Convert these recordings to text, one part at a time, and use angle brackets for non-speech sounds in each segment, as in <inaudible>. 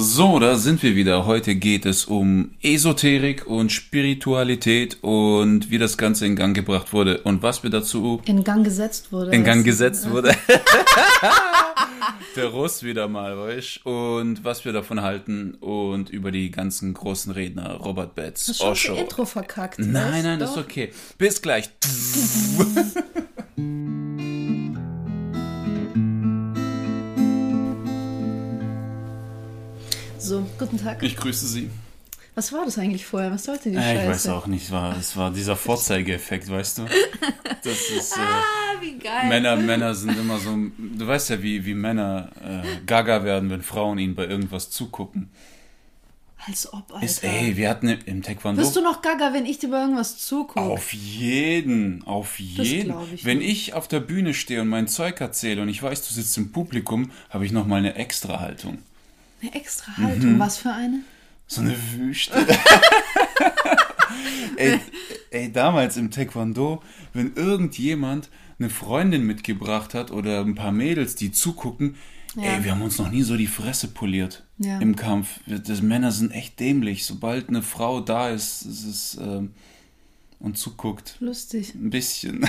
So, da sind wir wieder. Heute geht es um Esoterik und Spiritualität und wie das Ganze in Gang gebracht wurde und was wir dazu in Gang gesetzt wurde. In Gang gesetzt wurde. <laughs> Der Russ wieder mal, weißt Und was wir davon halten und über die ganzen großen Redner, Robert Betz, Hast schon das Intro verkackt? Nein, nein, das ist okay. Bis gleich. <laughs> So, guten Tag. Ich grüße Sie. Was war das eigentlich vorher? Was sollte die äh, Scheiße? Ich weiß auch nicht. War, es war dieser Vorzeigeeffekt, weißt du? Das ist. Äh, ah, wie geil. Männer, Männer sind immer so. Du weißt ja, wie, wie Männer äh, gaga werden, wenn Frauen ihnen bei irgendwas zugucken. Als ob, Alter. Ist, ey, wir hatten im Taekwondo. Bist du noch gaga, wenn ich dir bei irgendwas zugucke? Auf jeden, auf jeden. Ich wenn nicht. ich auf der Bühne stehe und mein Zeug erzähle und ich weiß, du sitzt im Publikum, habe ich nochmal eine extra Haltung. Eine extra Haltung. Mhm. Was für eine? So eine Wüste. <laughs> ey, ey, damals im Taekwondo, wenn irgendjemand eine Freundin mitgebracht hat oder ein paar Mädels, die zugucken, ja. ey, wir haben uns noch nie so die Fresse poliert ja. im Kampf. Das, Männer sind echt dämlich. Sobald eine Frau da ist, ist es. Ähm, und zuguckt. Lustig. Ein bisschen.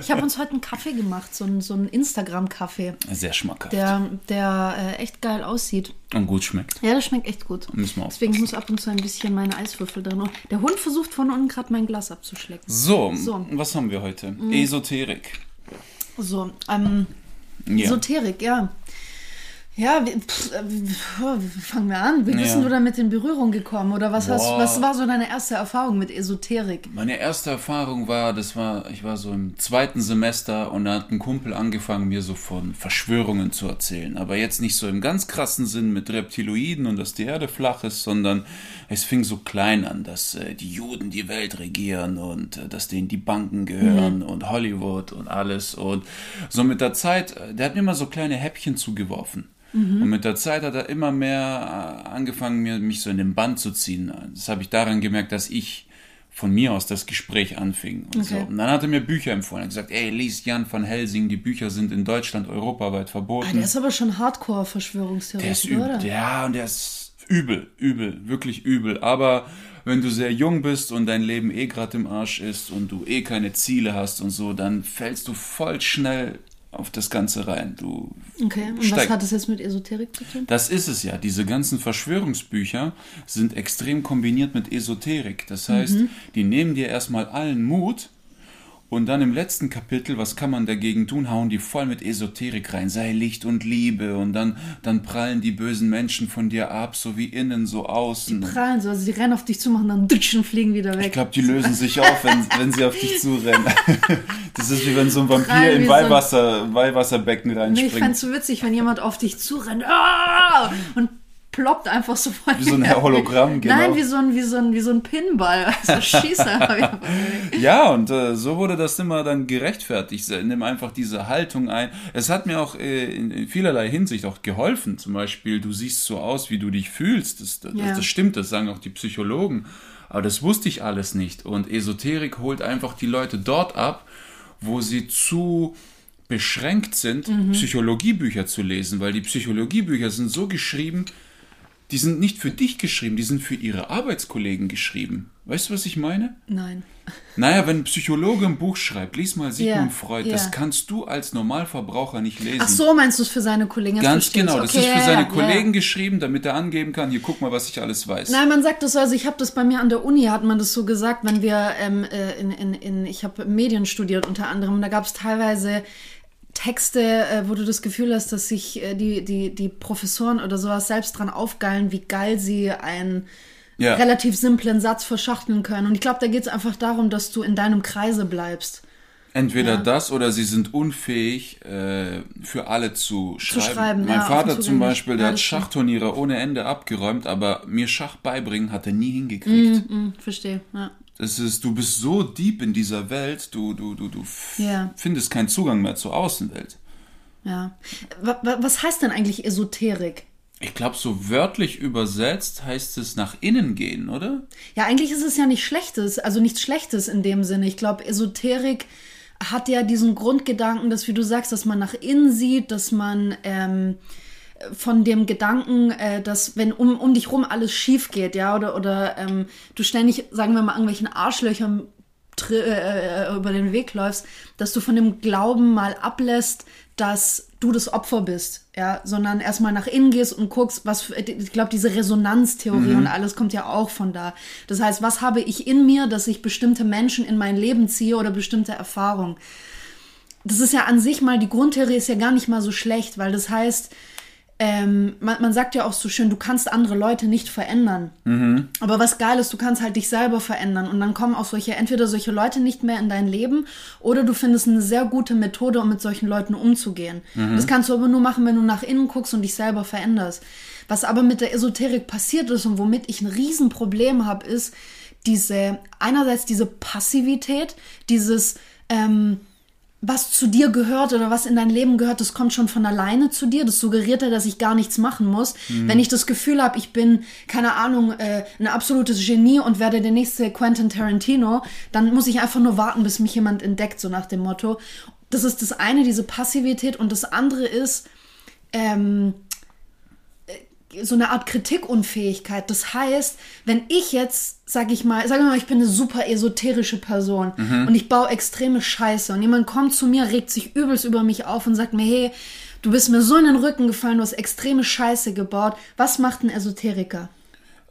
Ich habe uns heute einen Kaffee gemacht, so einen, so einen Instagram-Kaffee. Sehr schmackhaft. Der, der äh, echt geil aussieht. Und gut schmeckt. Ja, das schmeckt echt gut. Müssen wir Deswegen muss ab und zu ein bisschen meine Eiswürfel drin. Der Hund versucht von unten gerade mein Glas abzuschlecken. So, so, was haben wir heute? Mhm. Esoterik. So, ähm, ja. Esoterik, ja. Ja, pff, äh, fangen wir an? Wie bist ja. du damit in Berührung gekommen? Oder was, hast, was war so deine erste Erfahrung mit Esoterik? Meine erste Erfahrung war, das war, ich war so im zweiten Semester und da hat ein Kumpel angefangen, mir so von Verschwörungen zu erzählen. Aber jetzt nicht so im ganz krassen Sinn mit Reptiloiden und dass die Erde flach ist, sondern es fing so klein an, dass äh, die Juden die Welt regieren und äh, dass denen die Banken gehören mhm. und Hollywood und alles. Und so mit der Zeit, äh, der hat mir immer so kleine Häppchen zugeworfen. Mhm. Und mit der Zeit hat er immer mehr äh, angefangen, mir, mich so in den Band zu ziehen. Das habe ich daran gemerkt, dass ich von mir aus das Gespräch anfing. Und, okay. so. und dann hat er mir Bücher empfohlen. Er hat gesagt, ey, lies Jan van Helsing, die Bücher sind in Deutschland europaweit verboten. Ah, der ist aber schon Hardcore-Verschwörungstheoretiker, oder? Ja, und der ist übel, übel, wirklich übel. Aber wenn du sehr jung bist und dein Leben eh gerade im Arsch ist und du eh keine Ziele hast und so, dann fällst du voll schnell auf das Ganze rein. Du okay, und steig. was hat das jetzt mit Esoterik zu tun? Das ist es ja. Diese ganzen Verschwörungsbücher sind extrem kombiniert mit Esoterik. Das heißt, mhm. die nehmen dir erstmal allen Mut, und dann im letzten Kapitel, was kann man dagegen tun, hauen die voll mit Esoterik rein, sei Licht und Liebe und dann, dann prallen die bösen Menschen von dir ab, so wie innen, so außen. Die prallen so, also die rennen auf dich zu, machen dann dutschen, fliegen wieder weg. Ich glaube, die lösen sich auf, wenn, wenn sie auf dich zurennen. <laughs> Das ist wie wenn so ein Vampir in Weihwasser, so Weihwasserbecken reinspringt. Nee, ich fände es so witzig, wenn jemand auf dich zurennt ah! und ploppt einfach so voll. Wie so ein Hologramm, genau. Nein, wie so ein, wie so ein, wie so ein Pinball. <laughs> Also schießt <laughs> einfach Ja, und äh, so wurde das immer dann gerechtfertigt. Nimm einfach diese Haltung ein. Es hat mir auch äh, in vielerlei Hinsicht auch geholfen. Zum Beispiel, du siehst so aus, wie du dich fühlst. Das, das, ja. das stimmt, das sagen auch die Psychologen. Aber das wusste ich alles nicht. Und Esoterik holt einfach die Leute dort ab, wo sie zu beschränkt sind, mhm. Psychologiebücher zu lesen, weil die Psychologiebücher sind so geschrieben, die sind nicht für dich geschrieben, die sind für ihre Arbeitskollegen geschrieben. Weißt du, was ich meine? Nein. Naja, wenn ein Psychologe ein Buch schreibt, lies mal Sigmund ja, Freud, ja. das kannst du als Normalverbraucher nicht lesen. Ach so, meinst du es für seine Kollegen? Ganz genau, das okay, ist für seine ja, Kollegen geschrieben, damit er angeben kann, hier guck mal, was ich alles weiß. Nein, man sagt das so, also ich habe das bei mir an der Uni, hat man das so gesagt, wenn wir ähm, äh, in, in, in, ich habe Medien studiert unter anderem, da gab es teilweise Texte, äh, wo du das Gefühl hast, dass sich äh, die, die, die Professoren oder sowas selbst dran aufgeilen, wie geil sie einen ja. relativ simplen Satz verschachteln können. Und ich glaube, da geht es einfach darum, dass du in deinem Kreise bleibst. Entweder ja. das oder sie sind unfähig, äh, für alle zu schreiben. Zu schreiben mein ja, Vater zum Beispiel, der hat Schachturniere ohne Ende abgeräumt, aber mir Schach beibringen hat er nie hingekriegt. Mm, mm, verstehe, ja. Das ist, du bist so deep in dieser Welt, du, du, du, du ja. findest keinen Zugang mehr zur Außenwelt. Ja. Was heißt denn eigentlich Esoterik? Ich glaube, so wörtlich übersetzt heißt es nach innen gehen, oder? Ja, eigentlich ist es ja nicht Schlechtes, also nichts Schlechtes in dem Sinne. Ich glaube, Esoterik hat ja diesen Grundgedanken, dass, wie du sagst, dass man nach innen sieht, dass man ähm, von dem Gedanken, äh, dass wenn um, um dich rum alles schief geht, ja, oder, oder ähm, du ständig, sagen wir mal, irgendwelchen Arschlöchern äh, über den Weg läufst, dass du von dem Glauben mal ablässt, dass du das Opfer bist, ja, sondern erstmal nach innen gehst und guckst, was, ich glaube, diese Resonanztheorie mhm. und alles kommt ja auch von da. Das heißt, was habe ich in mir, dass ich bestimmte Menschen in mein Leben ziehe oder bestimmte Erfahrungen? Das ist ja an sich mal, die Grundtheorie ist ja gar nicht mal so schlecht, weil das heißt, ähm, man, man, sagt ja auch so schön, du kannst andere Leute nicht verändern. Mhm. Aber was geil ist, du kannst halt dich selber verändern. Und dann kommen auch solche, entweder solche Leute nicht mehr in dein Leben oder du findest eine sehr gute Methode, um mit solchen Leuten umzugehen. Mhm. Das kannst du aber nur machen, wenn du nach innen guckst und dich selber veränderst. Was aber mit der Esoterik passiert ist und womit ich ein Riesenproblem habe, ist diese, einerseits diese Passivität, dieses, ähm, was zu dir gehört oder was in dein Leben gehört, das kommt schon von alleine zu dir. Das suggeriert ja, dass ich gar nichts machen muss. Mhm. Wenn ich das Gefühl habe, ich bin, keine Ahnung, äh, ein absolutes Genie und werde der nächste Quentin Tarantino, dann muss ich einfach nur warten, bis mich jemand entdeckt, so nach dem Motto. Das ist das eine, diese Passivität. Und das andere ist, ähm, so eine Art Kritikunfähigkeit. Das heißt, wenn ich jetzt, sag ich mal, sag mal, ich bin eine super esoterische Person mhm. und ich baue extreme Scheiße und jemand kommt zu mir, regt sich übelst über mich auf und sagt mir, hey, du bist mir so in den Rücken gefallen, du hast extreme Scheiße gebaut. Was macht ein Esoteriker?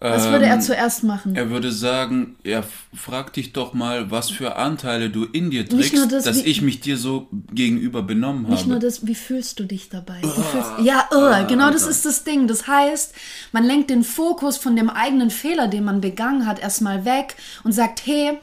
Was würde er ähm, zuerst machen? Er würde sagen, ja, frag dich doch mal, was für Anteile du in dir trägst, das, dass wie, ich mich dir so gegenüber benommen nicht habe. Nicht nur das, wie fühlst du dich dabei? Oh, fühlst, ja, oh, genau das ist das Ding. Das heißt, man lenkt den Fokus von dem eigenen Fehler, den man begangen hat, erstmal weg und sagt, hey,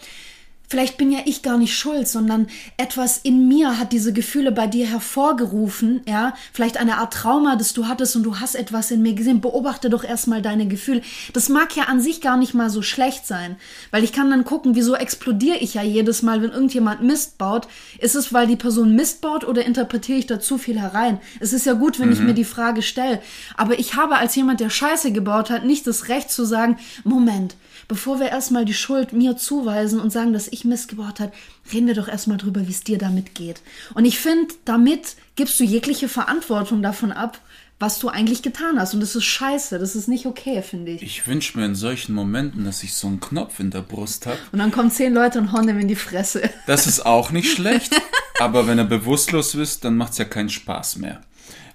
Vielleicht bin ja ich gar nicht schuld, sondern etwas in mir hat diese Gefühle bei dir hervorgerufen, ja? Vielleicht eine Art Trauma, das du hattest und du hast etwas in mir gesehen. Beobachte doch erstmal deine Gefühle. Das mag ja an sich gar nicht mal so schlecht sein, weil ich kann dann gucken, wieso explodiere ich ja jedes Mal, wenn irgendjemand Mist baut. Ist es, weil die Person Mist baut oder interpretiere ich da zu viel herein? Es ist ja gut, wenn mhm. ich mir die Frage stelle, aber ich habe als jemand, der Scheiße gebaut hat, nicht das Recht zu sagen, Moment, bevor wir erstmal die Schuld mir zuweisen und sagen, dass ich Mist gebaut habe, reden wir doch erstmal drüber, wie es dir damit geht. Und ich finde, damit gibst du jegliche Verantwortung davon ab, was du eigentlich getan hast. Und das ist scheiße, das ist nicht okay, finde ich. Ich wünsche mir in solchen Momenten, dass ich so einen Knopf in der Brust habe. Und dann kommen zehn Leute und hauen dem in die Fresse. Das ist auch nicht <laughs> schlecht, aber wenn er bewusstlos ist, dann macht es ja keinen Spaß mehr.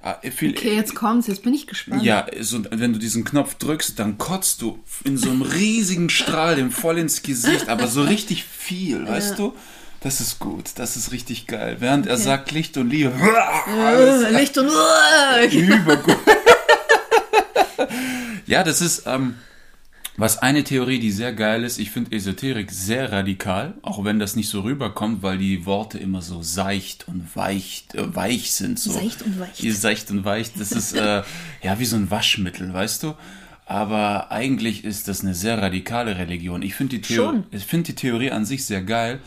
Ah, viel, okay, jetzt kommt's, jetzt bin ich gespannt. Ja, so, wenn du diesen Knopf drückst, dann kotzt du in so einem riesigen Strahl dem voll ins Gesicht, aber so richtig viel, ja. weißt du? Das ist gut, das ist richtig geil. Während okay. er sagt Licht und Liebe. Ja, Licht und Übergut. <laughs> ja, das ist, ähm, was eine Theorie, die sehr geil ist, ich finde Esoterik sehr radikal, auch wenn das nicht so rüberkommt, weil die Worte immer so seicht und weich, äh, weich sind. So. Seicht und weich. Seicht und weich, das ist äh, <laughs> ja wie so ein Waschmittel, weißt du? Aber eigentlich ist das eine sehr radikale Religion. Ich finde die, Theo find die Theorie an sich sehr geil,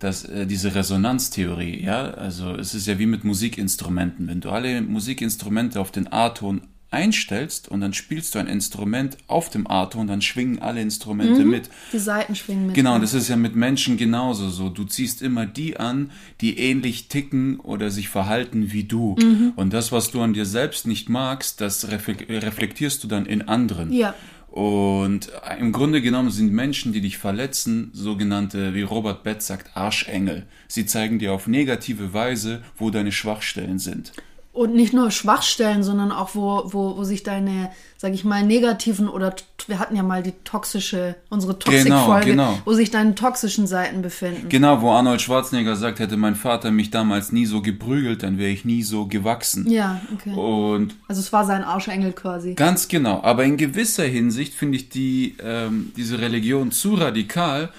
dass äh, diese Resonanztheorie, ja, also es ist ja wie mit Musikinstrumenten. Wenn du alle Musikinstrumente auf den A-Ton einstellst und dann spielst du ein Instrument auf dem A-Ton, dann schwingen alle Instrumente mhm, mit. Die Seiten schwingen mit. Genau, das ist ja mit Menschen genauso so. Du ziehst immer die an, die ähnlich ticken oder sich verhalten wie du. Mhm. Und das, was du an dir selbst nicht magst, das reflektierst du dann in anderen. Ja. Und im Grunde genommen sind Menschen, die dich verletzen, sogenannte, wie Robert Betz sagt, Arschengel. Sie zeigen dir auf negative Weise, wo deine Schwachstellen sind. Und nicht nur Schwachstellen, sondern auch, wo, wo, wo sich deine, sag ich mal, negativen oder wir hatten ja mal die toxische, unsere Toxik-Folge, genau, genau. wo sich deine toxischen Seiten befinden. Genau, wo Arnold Schwarzenegger sagt, hätte mein Vater mich damals nie so geprügelt, dann wäre ich nie so gewachsen. Ja, okay. Und also es war sein Arschengel quasi. Ganz genau. Aber in gewisser Hinsicht finde ich die, ähm, diese Religion zu radikal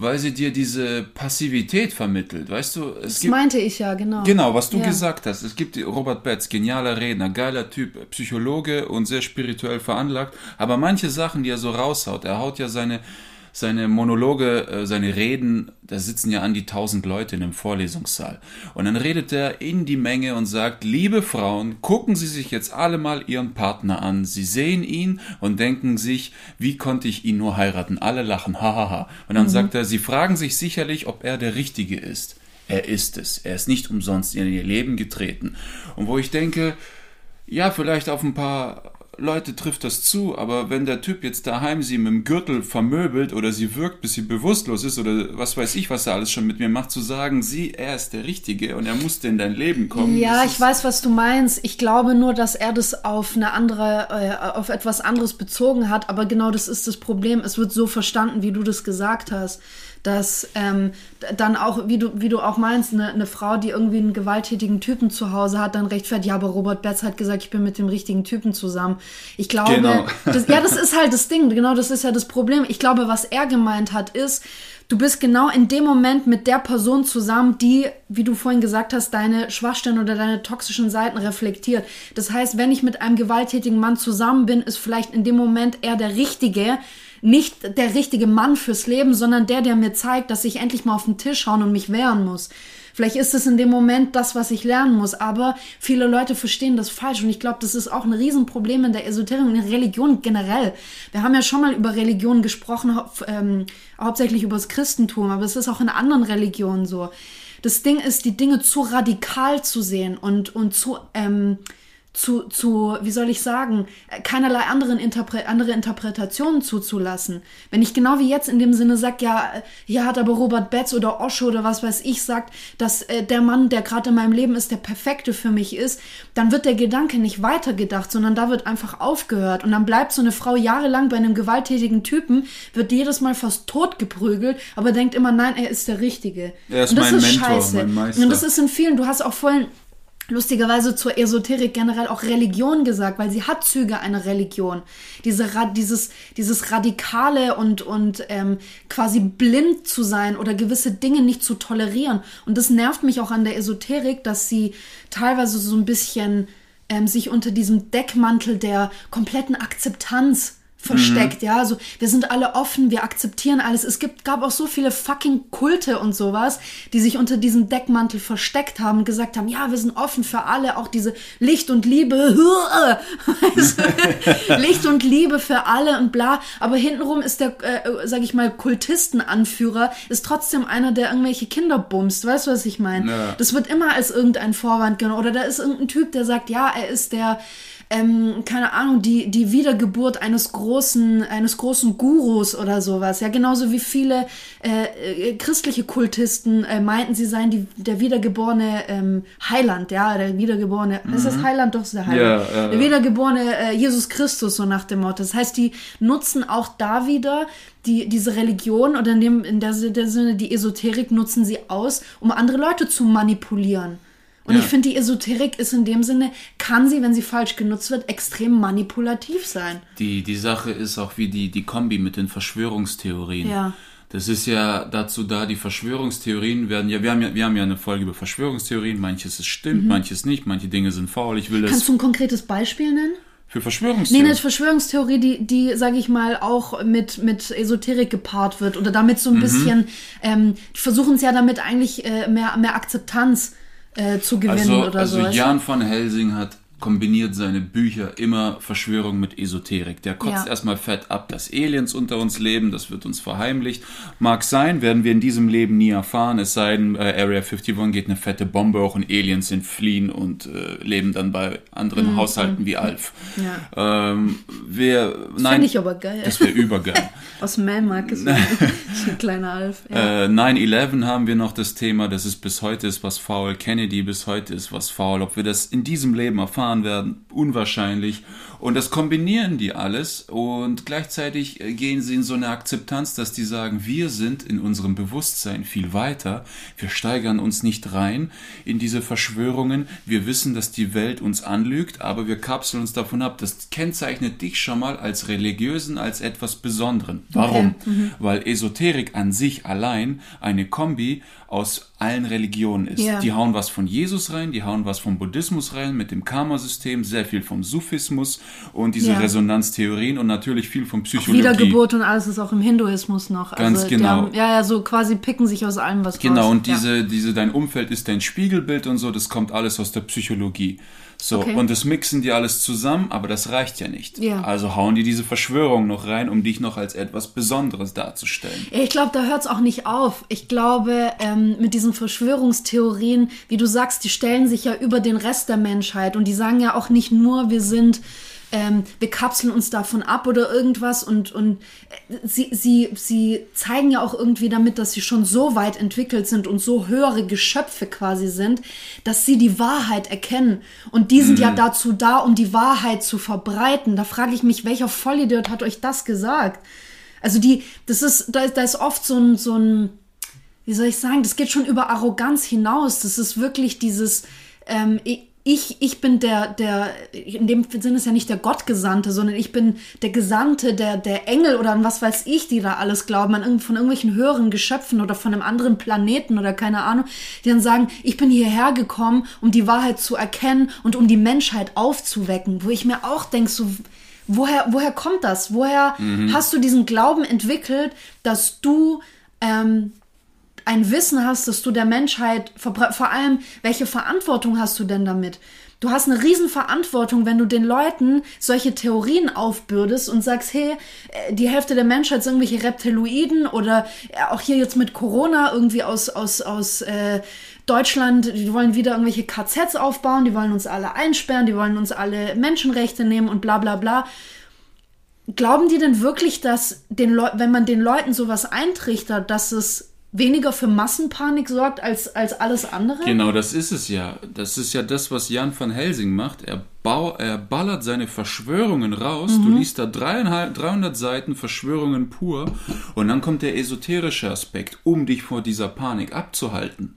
weil sie dir diese Passivität vermittelt, weißt du? Es das gibt, meinte ich ja, genau. Genau, was du ja. gesagt hast. Es gibt Robert Betz, genialer Redner, geiler Typ, Psychologe und sehr spirituell veranlagt, aber manche Sachen, die er so raushaut, er haut ja seine seine Monologe, äh, seine Reden, da sitzen ja an die tausend Leute in dem Vorlesungssaal. Und dann redet er in die Menge und sagt, liebe Frauen, gucken Sie sich jetzt alle mal Ihren Partner an. Sie sehen ihn und denken sich, wie konnte ich ihn nur heiraten? Alle lachen, hahaha. Und dann mhm. sagt er, Sie fragen sich sicherlich, ob er der Richtige ist. Er ist es. Er ist nicht umsonst in ihr Leben getreten. Und wo ich denke, ja, vielleicht auf ein paar Leute trifft das zu, aber wenn der Typ jetzt daheim sie mit dem Gürtel vermöbelt oder sie wirkt, bis sie bewusstlos ist oder was weiß ich, was er alles schon mit mir macht, zu sagen, sie, er ist der Richtige und er musste in dein Leben kommen. Ja, ich weiß, was du meinst. Ich glaube nur, dass er das auf eine andere, äh, auf etwas anderes bezogen hat, aber genau das ist das Problem. Es wird so verstanden, wie du das gesagt hast dass ähm, dann auch, wie du, wie du auch meinst, eine, eine Frau, die irgendwie einen gewalttätigen Typen zu Hause hat, dann rechtfertigt, ja, aber Robert Betz hat gesagt, ich bin mit dem richtigen Typen zusammen. Ich glaube, genau. das, ja, das ist halt das Ding, genau das ist ja das Problem. Ich glaube, was er gemeint hat, ist, du bist genau in dem Moment mit der Person zusammen, die, wie du vorhin gesagt hast, deine Schwachstellen oder deine toxischen Seiten reflektiert. Das heißt, wenn ich mit einem gewalttätigen Mann zusammen bin, ist vielleicht in dem Moment er der Richtige, nicht der richtige Mann fürs Leben, sondern der, der mir zeigt, dass ich endlich mal auf den Tisch hauen und mich wehren muss. Vielleicht ist es in dem Moment das, was ich lernen muss, aber viele Leute verstehen das falsch und ich glaube, das ist auch ein Riesenproblem in der Esoterik und in der Religion generell. Wir haben ja schon mal über Religion gesprochen, ähm, hauptsächlich über das Christentum, aber es ist auch in anderen Religionen so. Das Ding ist, die Dinge zu radikal zu sehen und, und zu, ähm, zu, zu, wie soll ich sagen, keinerlei anderen Interpre andere Interpretationen zuzulassen. Wenn ich genau wie jetzt in dem Sinne sage, ja, hier hat aber Robert Betz oder Osho oder was weiß ich sagt, dass äh, der Mann, der gerade in meinem Leben ist, der perfekte für mich ist, dann wird der Gedanke nicht weitergedacht, sondern da wird einfach aufgehört. Und dann bleibt so eine Frau jahrelang bei einem gewalttätigen Typen, wird jedes Mal fast tot geprügelt, aber denkt immer, nein, er ist der Richtige. Er ist Und das mein ist Mentor, scheiße. mein Meister. Und das ist in vielen, du hast auch vorhin lustigerweise zur Esoterik generell auch Religion gesagt, weil sie hat Züge einer Religion. Diese, dieses, dieses radikale und, und ähm, quasi blind zu sein oder gewisse Dinge nicht zu tolerieren. Und das nervt mich auch an der Esoterik, dass sie teilweise so ein bisschen ähm, sich unter diesem Deckmantel der kompletten Akzeptanz versteckt, mhm. ja. Also wir sind alle offen, wir akzeptieren alles. Es gibt, gab auch so viele fucking Kulte und sowas, die sich unter diesem Deckmantel versteckt haben und gesagt haben, ja, wir sind offen für alle, auch diese Licht und Liebe, <laughs> <laughs> Licht und Liebe für alle und bla. Aber hintenrum ist der, äh, sag ich mal, Kultistenanführer, ist trotzdem einer, der irgendwelche Kinder bumst. Weißt du, was ich meine? Ja. Das wird immer als irgendein Vorwand genommen. Oder da ist irgendein Typ, der sagt, ja, er ist der ähm, keine Ahnung, die, die Wiedergeburt eines großen, eines großen Gurus oder sowas. Ja, genauso wie viele äh, äh, christliche Kultisten äh, meinten, sie seien die, der wiedergeborene ähm, Heiland, ja, der wiedergeborene, mhm. ist das. Heiland? Doch, ist der Heiland. Ja, ja, der wiedergeborene äh, Jesus Christus, so nach dem Motto. Das heißt, die nutzen auch da wieder die, diese Religion oder in, dem, in der, der Sinne die Esoterik nutzen sie aus, um andere Leute zu manipulieren. Und ja. ich finde, die Esoterik ist in dem Sinne, kann sie, wenn sie falsch genutzt wird, extrem manipulativ sein. Die, die Sache ist auch wie die, die Kombi mit den Verschwörungstheorien. Ja. Das ist ja dazu da, die Verschwörungstheorien werden ja, wir haben ja, wir haben ja eine Folge über Verschwörungstheorien, manches ist stimmt, mhm. manches nicht, manche Dinge sind faul. Ich will das. Kannst du ein konkretes Beispiel nennen? Für Verschwörungstheorie? Nee, eine Verschwörungstheorie, die, die sage ich mal, auch mit, mit Esoterik gepaart wird oder damit so ein mhm. bisschen, ähm, die versuchen es ja damit eigentlich äh, mehr, mehr Akzeptanz äh, zu gewinnen also, oder so. Also Jan van Helsing hat kombiniert seine Bücher immer Verschwörung mit Esoterik. Der kotzt ja. erstmal fett ab, dass Aliens unter uns leben, das wird uns verheimlicht. Mag sein, werden wir in diesem Leben nie erfahren, es sei denn, äh, Area 51 geht eine fette Bombe hoch und Aliens entfliehen und äh, leben dann bei anderen mhm. Haushalten wie Alf. Ja. Ähm, wir, das finde ich aber geil. Das wäre übergeil. <laughs> Aus Melmark ist <laughs> ein kleiner Alf. Ja. Äh, 9-11 haben wir noch das Thema, das ist bis heute ist was faul. Kennedy bis heute ist was faul. Ob wir das in diesem Leben erfahren, gefahren werden, unwahrscheinlich. Und das kombinieren die alles und gleichzeitig äh, gehen sie in so eine Akzeptanz, dass die sagen, wir sind in unserem Bewusstsein viel weiter, wir steigern uns nicht rein in diese Verschwörungen, wir wissen, dass die Welt uns anlügt, aber wir kapseln uns davon ab. Das kennzeichnet dich schon mal als religiösen, als etwas Besonderen. Warum? Okay. Mhm. Weil Esoterik an sich allein eine Kombi aus allen Religionen ist. Yeah. Die hauen was von Jesus rein, die hauen was vom Buddhismus rein mit dem Karma-System, sehr viel vom Sufismus und diese ja. Resonanztheorien und natürlich viel vom Psychologie. Wiedergeburt und alles ist auch im Hinduismus noch. Ganz also, genau. Haben, ja, ja, so quasi picken sich aus allem was Genau, raus. und diese, ja. diese, dein Umfeld ist dein Spiegelbild und so, das kommt alles aus der Psychologie. So, Okay. und das mixen die alles zusammen, aber das reicht ja nicht. Ja. Also hauen die diese Verschwörung noch rein, um dich noch als etwas Besonderes darzustellen. Ich glaube, da hört es auch nicht auf. Ich glaube, ähm, mit diesen Verschwörungstheorien, wie du sagst, die stellen sich ja über den Rest der Menschheit und die sagen ja auch nicht nur, wir sind, ähm, wir kapseln uns davon ab oder irgendwas und, und äh, sie, sie, sie zeigen ja auch irgendwie damit, dass sie schon so weit entwickelt sind und so höhere Geschöpfe quasi sind, dass sie die Wahrheit erkennen. Und die sind ja dazu da, um die Wahrheit zu verbreiten. Da frage ich mich, welcher Vollidiot hat euch das gesagt? Also die, das ist, da, da ist oft so ein, so ein, wie soll ich sagen, das geht schon über Arroganz hinaus. Das ist wirklich dieses, ähm, ich, ich bin der, der, in dem Sinne ist ja nicht der Gottgesandte, sondern ich bin der Gesandte, der, der Engel oder an was weiß ich, die da alles glauben, an von irgendwelchen höheren Geschöpfen oder von einem anderen Planeten oder keine Ahnung, die dann sagen, ich bin hierher gekommen, um die Wahrheit zu erkennen und um die Menschheit aufzuwecken, wo ich mir auch denke, so, woher, woher kommt das? Woher hast du diesen Glauben entwickelt, dass du ähm, ein Wissen hast, dass du der Menschheit, vor, allem, welche Verantwortung hast du denn damit? Du hast eine Riesenverantwortung, wenn du den Leuten solche Theorien aufbürdest und sagst, hey, äh, die Hälfte der Menschheit sind irgendwelche Reptiloiden oder äh, auch hier jetzt mit Corona irgendwie aus, aus, aus äh, Deutschland, die wollen wieder irgendwelche KZs aufbauen, die wollen uns alle einsperren, die wollen uns alle Menschenrechte nehmen und bla bla bla. Glauben die denn wirklich, dass den Leu wenn man den Leuten sowas eintrichtert, dass es weniger für Massenpanik sorgt als, als alles andere? Genau, das ist es ja. Das ist ja das, was Jan van Helsing macht. Er, bau, er ballert seine Verschwörungen raus. Du liest da dreieinhalb, 300 Seiten Verschwörungen pur. Und dann kommt der esoterische Aspekt, um dich vor dieser Panik abzuhalten.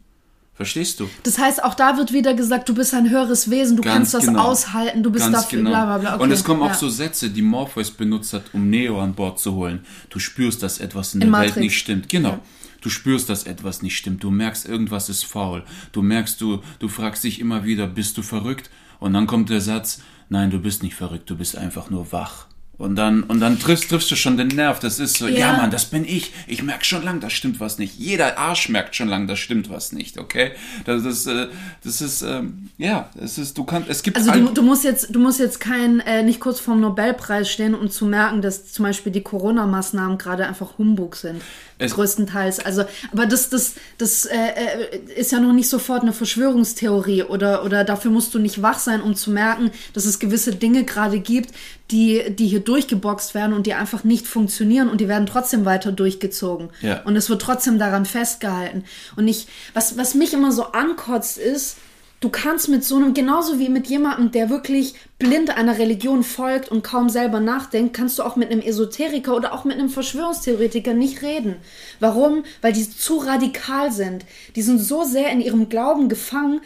Verstehst du? Das heißt, auch da wird wieder gesagt, du bist ein höheres Wesen, du kannst das aushalten, du bist Ganz dafür, genau. bla bla bla. Okay, Und es kommen auch ja. so Sätze, die Morpheus benutzt hat, um Neo an Bord zu holen. Du spürst, dass etwas in, In der Welt Matrix. nicht stimmt. Genau. Ja. Du spürst, dass etwas nicht stimmt. Du merkst, irgendwas ist faul. Du merkst, du, du fragst dich immer wieder, bist du verrückt? Und dann kommt der Satz, nein, du bist nicht verrückt, du bist einfach nur wach. Und dann, und dann triffst, triffst du schon den Nerv. Das ist so, ja, Ja. Mann, das bin ich. Ich merk schon lang, da stimmt was nicht. Jeder Arsch merkt schon lang, da stimmt was nicht, okay? Das ist, äh, das ist, ähm, ja, es ist, du kannst, es gibt Also du, du musst jetzt, du musst jetzt kein, äh, nicht kurz vorm Nobelpreis stehen, um zu merken, dass zum Beispiel die Corona-Maßnahmen gerade einfach Humbug sind. Es- größtenteils. Also, aber das, das, das äh, äh, ist ja noch nicht sofort eine Verschwörungstheorie oder, oder dafür musst du nicht wach sein, um zu merken, dass es gewisse Dinge gerade gibt, die, die hier durchgeboxt werden und die einfach nicht funktionieren und die werden trotzdem weiter durchgezogen. Ja. Und es wird trotzdem daran festgehalten. Und ich, was, was mich immer so ankotzt, ist, du kannst mit so einem, genauso wie mit jemandem, der wirklich blind einer Religion folgt und kaum selber nachdenkt, kannst du auch mit einem Esoteriker oder auch mit einem Verschwörungstheoretiker nicht reden. Warum? Weil die zu radikal sind. Die sind so sehr in ihrem Glauben gefangen,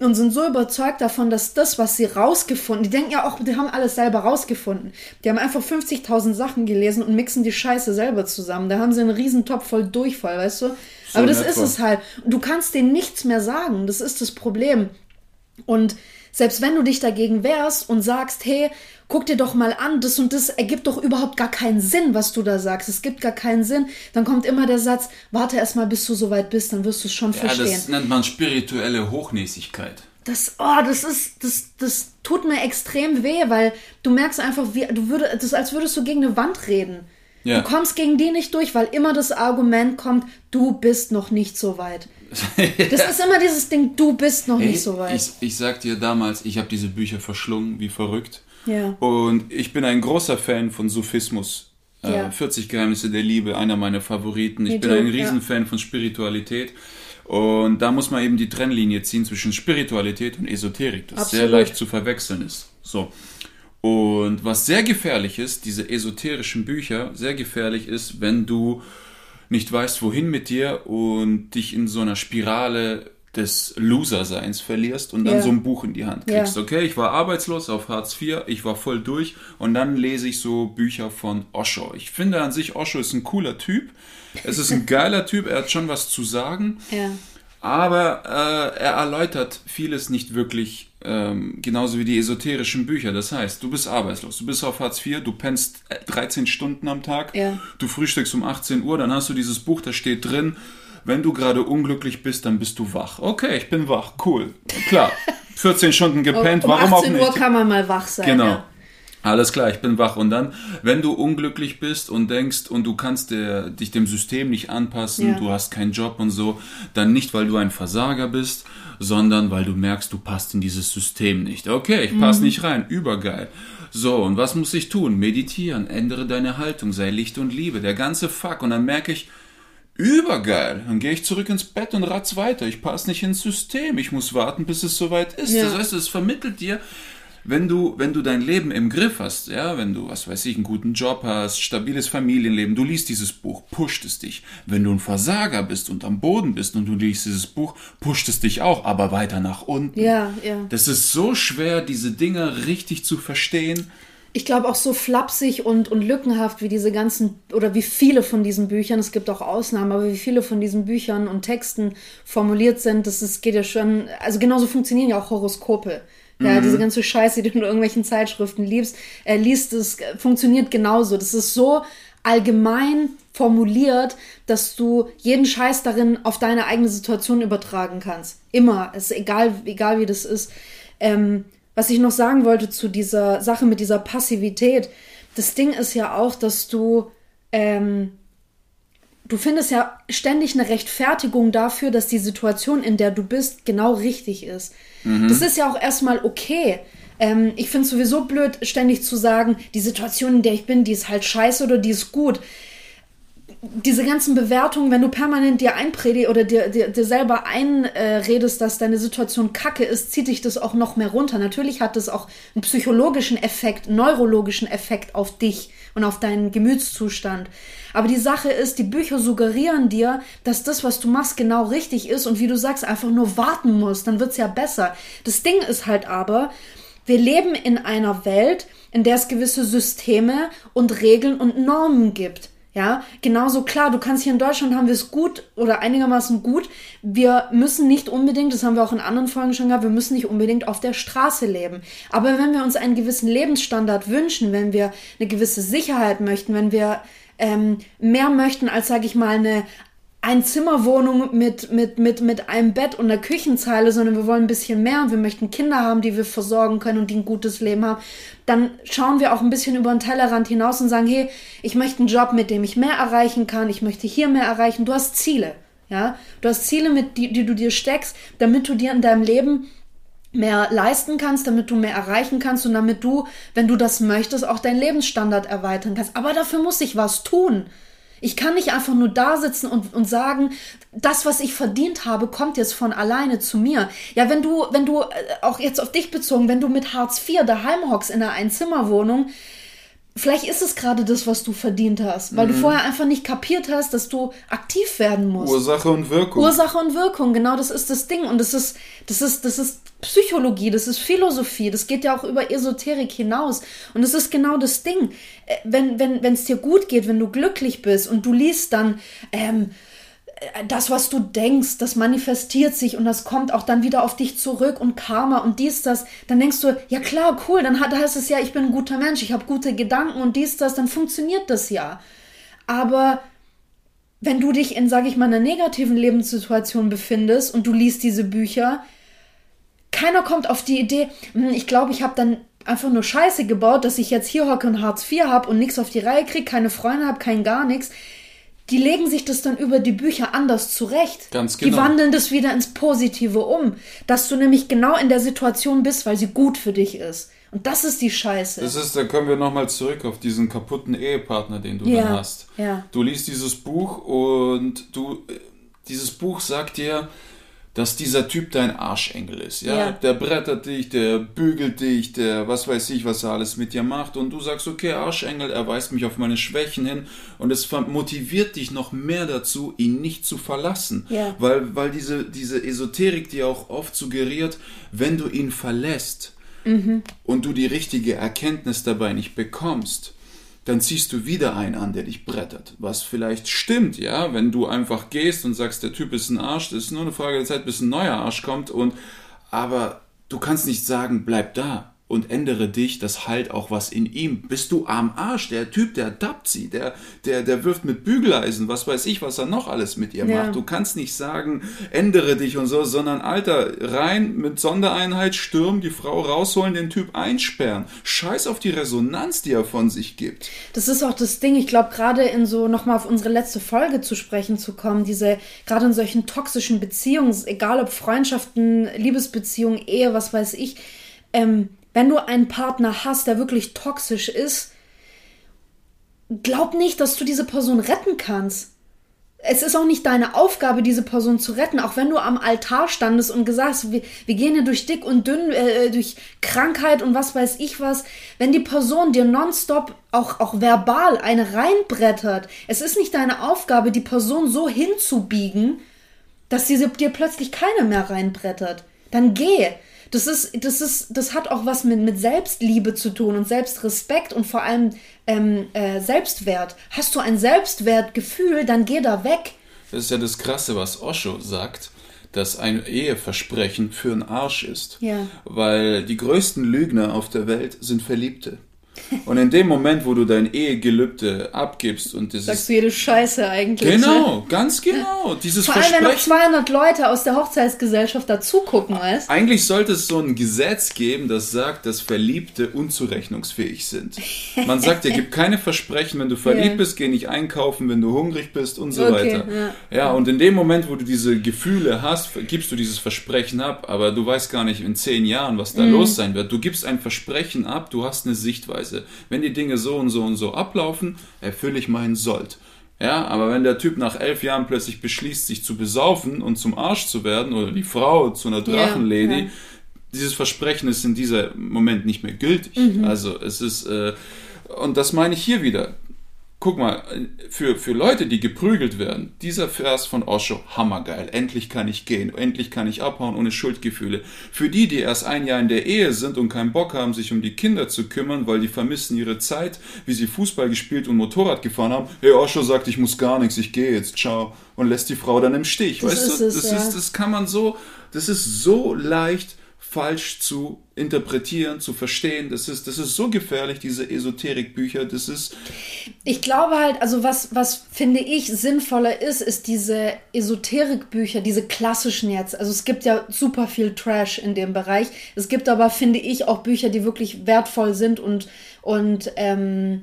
und sind so überzeugt davon, dass das, was sie rausgefunden, die denken ja auch, die haben alles selber rausgefunden. Die haben einfach 50.000 Sachen gelesen und mixen die Scheiße selber zusammen. Da haben sie einen riesen Topf voll Durchfall, weißt du? Aber das ist es halt. Du kannst denen nichts mehr sagen. Das ist das Problem. Und selbst wenn du dich dagegen wehrst und sagst, hey, guck dir doch mal an, das und das ergibt doch überhaupt gar keinen Sinn, was du da sagst. Es gibt gar keinen Sinn. Dann kommt immer der Satz, warte erst mal, bis du soweit bist, dann wirst du es schon ja, verstehen. das nennt man spirituelle Hochnäsigkeit. Das, oh, das ist, das, das tut mir extrem weh, weil du merkst einfach, wie, du würdest, das als würdest du gegen eine Wand reden. Ja. Du kommst gegen die nicht durch, weil immer das Argument kommt, du bist noch nicht so weit. <laughs> Das ist immer dieses Ding, du bist noch Hey, nicht so weit. ich, ich sag dir damals, ich habe diese Bücher verschlungen, wie verrückt. Ja. Und ich bin ein großer Fan von Sufismus. Äh, Ja. 40 Geheimnisse der Liebe, einer meiner Favoriten. Ich Me bin ein ja. Riesenfan von Spiritualität. Und da muss man eben die Trennlinie ziehen zwischen Spiritualität und Esoterik, das sehr Absolut. leicht zu verwechseln ist. So. Und was sehr gefährlich ist, diese esoterischen Bücher, sehr gefährlich ist, wenn du nicht weißt, wohin mit dir und dich in so einer Spirale des Loser-Seins verlierst und dann Ja. so ein Buch in die Hand kriegst. Okay, ich war arbeitslos auf Hartz IV, ich war voll durch und dann lese ich so Bücher von Osho. Ich finde an sich, Osho ist ein cooler Typ. Es ist ein <laughs> geiler Typ, er hat schon was zu sagen. Ja. Aber äh, er erläutert vieles nicht wirklich, ähm, genauso wie die esoterischen Bücher. Das heißt, du bist arbeitslos, du bist auf Hartz IV, du pennst äh, 13 Stunden am Tag, Ja. du frühstückst um 18 Uhr, dann hast du dieses Buch, da steht drin, wenn du gerade unglücklich bist, dann bist du wach. Okay, ich bin wach, cool. Klar, <laughs> 14 Stunden gepennt, um warum auch 18 nicht? Uhr kann man mal wach sein. Genau. Ja. Alles klar, ich bin wach. Und dann, wenn du unglücklich bist und denkst und du kannst der, dich dem System nicht anpassen, Ja. du hast keinen Job und so, dann nicht, weil du ein Versager bist, sondern weil du merkst, du passt in dieses System nicht. Okay, ich passe nicht rein, übergeil. So, und was muss ich tun? Meditieren, ändere deine Haltung, sei Licht und Liebe, der ganze Fuck. Und dann merke ich, Übergeil. Dann gehe ich zurück ins Bett und ratz weiter. Ich passe nicht ins System. Ich muss warten, bis es soweit ist. Ja. Das heißt, es vermittelt dir, wenn du, wenn du dein Leben im Griff hast, ja, wenn du, was weiß ich, einen guten Job hast, stabiles Familienleben, du liest dieses Buch, pusht es dich. Wenn du ein Versager bist und am Boden bist und du liest dieses Buch, pusht es dich auch, aber weiter nach unten. Ja, ja. Das ist so schwer, diese Dinge richtig zu verstehen. Ich glaube auch so flapsig und, und lückenhaft wie diese ganzen, oder wie viele von diesen Büchern, es gibt auch Ausnahmen, aber wie viele von diesen Büchern und Texten formuliert sind, das ist, geht ja schon, also genauso funktionieren ja auch Horoskope. Ja, diese ganze Scheiße, die du in irgendwelchen Zeitschriften liebst, äh, liest, das funktioniert genauso. Das ist so allgemein formuliert, dass du jeden Scheiß darin auf deine eigene Situation übertragen kannst. Immer. Es ist egal, egal wie das ist. Ähm, was ich noch sagen wollte zu dieser Sache mit dieser Passivität. Das Ding ist ja auch, dass du, ähm, du findest ja ständig eine Rechtfertigung dafür, dass die Situation, in der du bist, genau richtig ist. Das ist ja auch erstmal okay. Ähm, ich finde es sowieso blöd, ständig zu sagen, die Situation, in der ich bin, die ist halt scheiße oder die ist gut diese ganzen Bewertungen, wenn du permanent dir einpredigst oder dir, dir, dir selber einredest, dass deine Situation kacke ist, zieht dich das auch noch mehr runter. Natürlich hat das auch einen psychologischen Effekt, einen neurologischen Effekt auf dich und auf deinen Gemütszustand. Aber die Sache ist, die Bücher suggerieren dir, dass das, was du machst, genau richtig ist und wie du sagst, einfach nur warten musst, dann wird's ja besser. Das Ding ist halt aber, wir leben in einer Welt, in der es gewisse Systeme und Regeln und Normen gibt. Ja, genauso klar, du kannst hier in Deutschland haben wir es gut oder einigermaßen gut. Wir müssen nicht unbedingt, das haben wir auch in anderen Folgen schon gehabt, wir müssen nicht unbedingt auf der Straße leben. Aber wenn wir uns einen gewissen Lebensstandard wünschen, wenn wir eine gewisse Sicherheit möchten, wenn wir ähm, mehr möchten als, sage ich mal, eine Einzimmerwohnung mit, mit, mit, mit einem Bett und einer Küchenzeile, sondern wir wollen ein bisschen mehr und wir möchten Kinder haben, die wir versorgen können und die ein gutes Leben haben, dann schauen wir auch ein bisschen über den Tellerrand hinaus und sagen, hey, ich möchte einen Job, mit dem ich mehr erreichen kann, ich möchte hier mehr erreichen. Du hast Ziele, ja. Du hast Ziele, mit die, die du dir steckst, damit du dir in deinem Leben mehr leisten kannst, damit du mehr erreichen kannst und damit du, wenn du das möchtest, auch deinen Lebensstandard erweitern kannst. Aber dafür muss ich was tun. Ich kann nicht einfach nur da sitzen und, und sagen, das, was ich verdient habe, kommt jetzt von alleine zu mir. Ja, wenn du, wenn du, äh, auch jetzt auf dich bezogen, wenn du mit Hartz IV daheim hockst in einer Einzimmerwohnung, vielleicht ist es gerade das, was du verdient hast, weil du vorher einfach nicht kapiert hast, dass du aktiv werden musst. Ursache und Wirkung. Ursache und Wirkung, genau das ist das Ding. Und das ist, das ist, das ist Psychologie, das ist Philosophie, das geht ja auch über Esoterik hinaus. Und das ist genau das Ding. Äh, Wenn, wenn, wenn es dir gut geht, wenn du glücklich bist und du liest dann, ähm, äh, das, was du denkst, das manifestiert sich und das kommt auch dann wieder auf dich zurück und Karma und dies, das, dann denkst du, ja klar, cool, dann heißt es ja, ich bin ein guter Mensch, ich habe gute Gedanken und dies, das, dann funktioniert das ja. Aber wenn du dich in, sage ich mal, einer negativen Lebenssituation befindest und du liest diese Bücher, keiner kommt auf die Idee, "Hm, ich glaube, ich habe dann einfach nur Scheiße gebaut, dass ich jetzt hier hocke und Hartz IV habe und nichts auf die Reihe kriege, keine Freunde habe, kein gar nichts. Die legen sich das dann über die Bücher anders zurecht. Ganz Die genau. wandeln das wieder ins Positive um, dass du nämlich genau in der Situation bist, weil sie gut für dich ist. Und das ist die Scheiße. Das ist, da kommen wir nochmal zurück auf diesen kaputten Ehepartner, den du Ja, dann hast. ja. Du liest dieses Buch und du, äh, dieses Buch sagt dir, dass dieser Typ dein Arschengel ist, ja? Ja. Der brettert dich, der bügelt dich, der was weiß ich, was er alles mit dir macht und du sagst, okay, Arschengel, er weist mich auf meine Schwächen hin und es motiviert dich noch mehr dazu, ihn nicht zu verlassen, Ja. weil, weil diese, diese Esoterik dir auch oft suggeriert, wenn du ihn verlässt, und du die richtige Erkenntnis dabei nicht bekommst, dann ziehst du wieder einen an, der dich brettert. Was vielleicht stimmt, ja, wenn du einfach gehst und sagst, der Typ ist ein Arsch, das ist nur eine Frage der Zeit, bis ein neuer Arsch kommt und aber du kannst nicht sagen, bleib da. Und ändere dich, das halt auch was in ihm. Bist du am Arsch? Der Typ, der dappt sie, der, der, der wirft mit Bügeleisen, was weiß ich, was er noch alles mit ihr ja. macht. Du kannst nicht sagen, ändere dich und so, sondern Alter, rein mit Sondereinheit, stürmen, die Frau rausholen, den Typ einsperren. Scheiß auf die Resonanz, die er von sich gibt. Das ist auch das Ding, ich glaube, gerade in so, nochmal auf unsere letzte Folge zu sprechen zu kommen, diese, gerade in solchen toxischen Beziehungen, egal ob Freundschaften, Liebesbeziehungen, Ehe, was weiß ich, ähm, wenn du einen Partner hast, der wirklich toxisch ist, glaub nicht, dass du diese Person retten kannst. Es ist auch nicht deine Aufgabe, diese Person zu retten, auch wenn du am Altar standest und gesagt hast, wir, wir gehen hier durch dick und dünn, äh, durch Krankheit und was weiß ich was. Wenn die Person dir nonstop auch, auch verbal eine reinbrettert, es ist nicht deine Aufgabe, die Person so hinzubiegen, dass sie dir plötzlich keine mehr reinbrettert. Dann geh. Das ist, das ist, das hat auch was mit, mit Selbstliebe zu tun und Selbstrespekt und vor allem ähm, äh, Selbstwert. Hast du ein Selbstwertgefühl, dann geh da weg. Das ist ja das Krasse, was Osho sagt, dass ein Eheversprechen für einen Arsch ist. Ja. Weil die größten Lügner auf der Welt sind Verliebte. Und in dem Moment, wo du dein Ehegelübde abgibst und dieses... Sagst du jede Scheiße eigentlich. Genau, ne? ganz genau. Dieses Vor allem, wenn noch 200 Leute aus der Hochzeitsgesellschaft dazugucken, weißt Eigentlich sollte es so ein Gesetz geben, das sagt, dass Verliebte unzurechnungsfähig sind. Man <laughs> sagt ja, gib keine Versprechen, wenn du verliebt yeah. bist, geh nicht einkaufen, wenn du hungrig bist und so okay, weiter. Ja. ja, und in dem Moment, wo du diese Gefühle hast, gibst du dieses Versprechen ab, aber du weißt gar nicht in zehn Jahren, was da mm. los sein wird. Du gibst ein Versprechen ab, du hast eine Sichtweise. Wenn die Dinge so und so und so ablaufen, erfülle ich meinen Sold. Ja, aber wenn der Typ nach elf Jahren plötzlich beschließt, sich zu besaufen und zum Arsch zu werden oder die Frau zu einer Drachenlady, ja, ja. dieses Versprechen ist in diesem Moment nicht mehr gültig. Mhm. Also es ist, äh, und das meine ich hier wieder guck mal, für, für Leute, die geprügelt werden, dieser Vers von Osho, hammergeil. Endlich kann ich gehen, endlich kann ich abhauen ohne Schuldgefühle. Für die, die erst ein Jahr in der Ehe sind und keinen Bock haben, sich um die Kinder zu kümmern, weil die vermissen ihre Zeit, wie sie Fußball gespielt und Motorrad gefahren haben. Hey, Osho sagt, ich muss gar nichts, ich gehe jetzt, ciao. Und lässt die Frau dann im Stich. Das weißt du, es, das ja. ist, das kann man so, das ist so leicht falsch zu interpretieren, zu verstehen. Das ist, das ist so gefährlich, diese Esoterikbücher. Das ist. Ich glaube halt, also was, was finde ich sinnvoller ist, ist diese Esoterikbücher, diese klassischen jetzt. Also es gibt ja super viel Trash in dem Bereich. Es gibt aber, finde ich, auch Bücher, die wirklich wertvoll sind und, und ähm,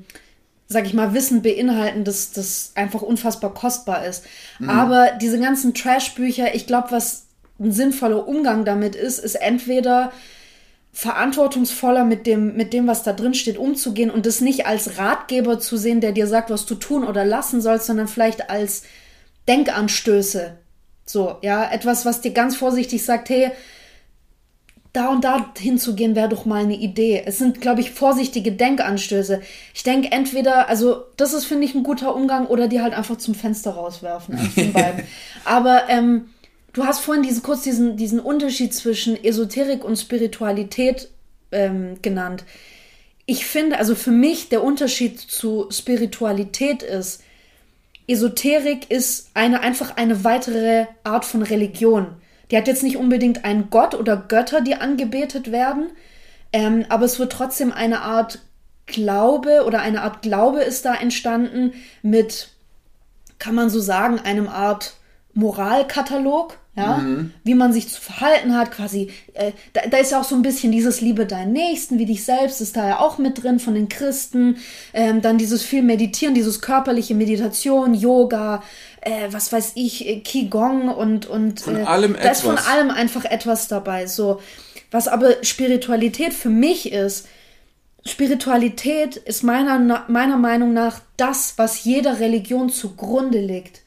sag ich mal, Wissen beinhalten, das, das einfach unfassbar kostbar ist. Mhm. Aber diese ganzen Trash-Bücher, ich glaube, was ein sinnvoller Umgang damit ist, ist entweder verantwortungsvoller mit dem, mit dem, was da drin steht, umzugehen und das nicht als Ratgeber zu sehen, der dir sagt, was du tun oder lassen sollst, sondern vielleicht als Denkanstöße. So, ja, etwas, was dir ganz vorsichtig sagt, hey, da und da hinzugehen wäre doch mal eine Idee. Es sind, glaube ich, vorsichtige Denkanstöße. Ich denke entweder, also das ist, finde ich, ein guter Umgang oder die halt einfach zum Fenster rauswerfen. <laughs> Aber ähm, Du hast vorhin diese, kurz diesen, diesen Unterschied zwischen Esoterik und Spiritualität ähm, genannt. Ich finde, also für mich der Unterschied zu Spiritualität ist, Esoterik ist eine, einfach eine weitere Art von Religion. Die hat jetzt nicht unbedingt einen Gott oder Götter, die angebetet werden, ähm, aber es wird trotzdem eine Art Glaube oder eine Art Glaube ist da entstanden mit, kann man so sagen, einem Art Moralkatalog, ja, mhm. wie man sich zu verhalten hat, quasi. Äh, da, da, ist ja auch so ein bisschen dieses Liebe deinen Nächsten wie dich selbst, ist da ja auch mit drin von den Christen. Ähm, dann dieses viel Meditieren, dieses körperliche Meditation, Yoga, äh, was weiß ich, äh, Qigong und und von äh, allem da etwas. ist von allem einfach etwas dabei. So, was aber Spiritualität für mich ist. Spiritualität ist meiner, meiner Meinung nach das, was jeder Religion zugrunde liegt.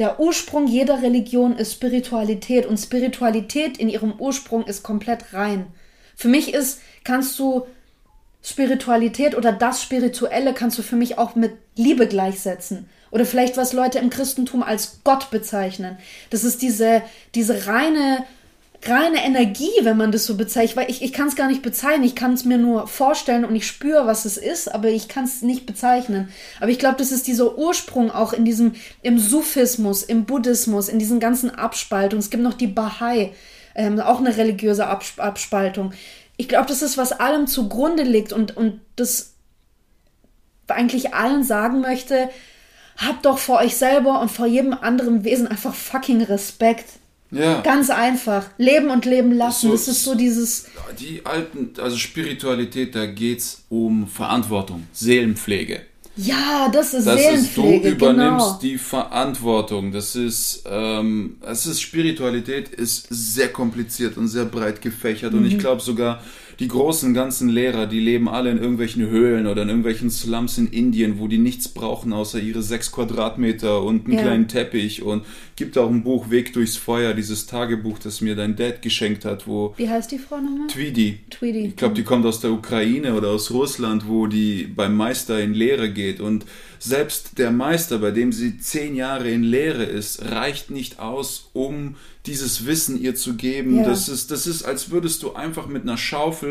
Der Ursprung jeder Religion ist Spiritualität und Spiritualität in ihrem Ursprung ist komplett rein. Für mich ist, kannst du Spiritualität oder das Spirituelle kannst du für mich auch mit Liebe gleichsetzen. Oder vielleicht was Leute im Christentum als Gott bezeichnen. Das ist diese, diese reine reine Energie, wenn man das so bezeichnet. Weil ich, ich kann es gar nicht bezeichnen. Ich kann es mir nur vorstellen und ich spüre, was es ist, aber ich kann es nicht bezeichnen. Aber ich glaube, das ist dieser Ursprung auch in diesem, im Sufismus, im Buddhismus, in diesen ganzen Abspaltungen. Es gibt noch die Bahai, ähm, auch eine religiöse Abspaltung. ich glaube, das ist, was allem zugrunde liegt und, und das eigentlich allen sagen möchte, habt doch vor euch selber und vor jedem anderen Wesen einfach fucking Respekt. Ja. Ganz einfach. Leben und leben lassen. So, das ist so dieses. Die alten, also Spiritualität, da geht es um Verantwortung, Seelenpflege. Ja, das ist das Seelenpflege. Ist, du übernimmst genau. die Verantwortung. Das ist, ähm, das ist Spiritualität ist sehr kompliziert und sehr breit gefächert. Mhm. Und ich mhm. glaube sogar, die großen ganzen Lehrer, die leben alle in irgendwelchen Höhlen oder in irgendwelchen Slums in Indien, wo die nichts brauchen außer ihre sechs Quadratmeter und einen ja. kleinen Teppich und gibt auch ein Buch Weg durchs Feuer, dieses Tagebuch, das mir dein Dad geschenkt hat, wo Wie heißt die Frau nochmal? Tweedy. Tweedy. Ich glaube, die kommt aus der Ukraine oder aus Russland, wo die beim Meister in Lehre geht und selbst der Meister, bei dem sie zehn Jahre in Lehre ist, reicht nicht aus, um dieses Wissen ihr zu geben. Ja. Das, ist, das ist, als würdest du einfach mit einer Schaufel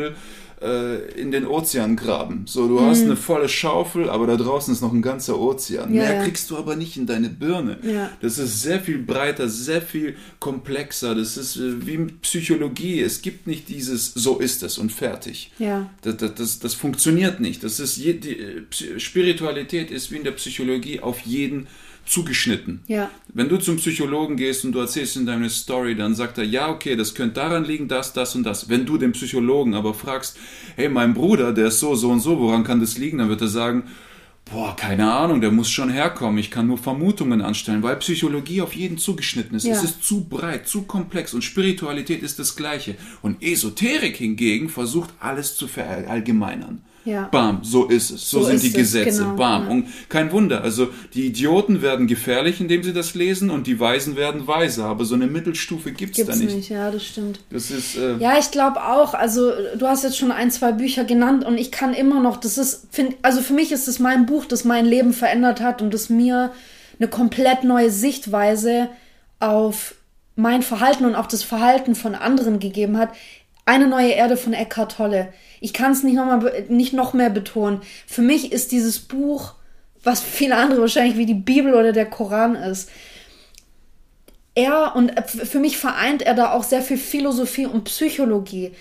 äh, in den Ozean graben. So, du mhm. hast eine volle Schaufel, aber da draußen ist noch ein ganzer Ozean. Ja, Mehr ja. kriegst du aber nicht in deine Birne. Ja. Das ist sehr viel breiter, sehr viel komplexer. Das ist äh, wie Psychologie. Es gibt nicht dieses so ist es und fertig. Ja. Das, das, das, das funktioniert nicht. Das ist je, die, äh, Spiritualität ist wie in der Psychologie auf jeden zugeschnitten. Ja. Wenn du zum Psychologen gehst und du erzählst in deine Story, dann sagt er, ja, okay, das könnte daran liegen, das, das und das. Wenn du den Psychologen aber fragst, hey, mein Bruder, der ist so, so und so, woran kann das liegen? Dann wird er sagen, boah, keine Ahnung, der muss schon herkommen. Ich kann nur Vermutungen anstellen, weil Psychologie auf jeden zugeschnitten ist. Ja. Es ist zu breit, zu komplex und Spiritualität ist das Gleiche. Und Esoterik hingegen versucht alles zu verallgemeinern. Ja. Bam, so ist es. So, so sind die Gesetze. Genau, Bam. Ja. Und kein Wunder. Also die Idioten werden gefährlich, indem sie das lesen, und die Weisen werden weiser. Aber so eine Mittelstufe gibt es da nicht. nicht. Ja, das stimmt. Das ist. Äh ja, ich glaube auch. Also du hast jetzt schon ein, zwei Bücher genannt, und ich kann immer noch. Das ist, find, also für mich ist es mein Buch, das mein Leben verändert hat und das mir eine komplett neue Sichtweise auf mein Verhalten und auch das Verhalten von anderen gegeben hat. Eine neue Erde von Eckhart Tolle. Ich kann es nicht noch, mal, nicht noch mehr betonen. Für mich ist dieses Buch, was viele andere wahrscheinlich wie die Bibel oder der Koran ist. Er und für mich vereint er da auch sehr viel Philosophie und Psychologie.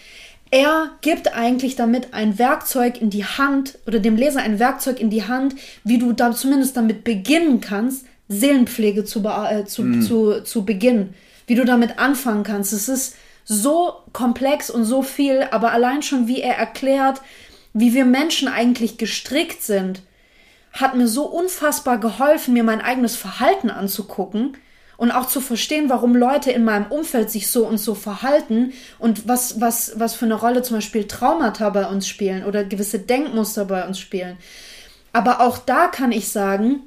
Er gibt eigentlich damit ein Werkzeug in die Hand oder dem Leser ein Werkzeug in die Hand, wie du da zumindest damit beginnen kannst, Seelenpflege zu, äh, zu, mm. zu, zu beginnen. Wie du damit anfangen kannst. Es ist so komplex und so viel, aber allein schon wie er erklärt, wie wir Menschen eigentlich gestrickt sind, hat mir so unfassbar geholfen, mir mein eigenes Verhalten anzugucken und auch zu verstehen, warum Leute in meinem Umfeld sich so und so verhalten und was, was, was für eine Rolle zum Beispiel Traumata bei uns spielen oder gewisse Denkmuster bei uns spielen. Aber auch da kann ich sagen,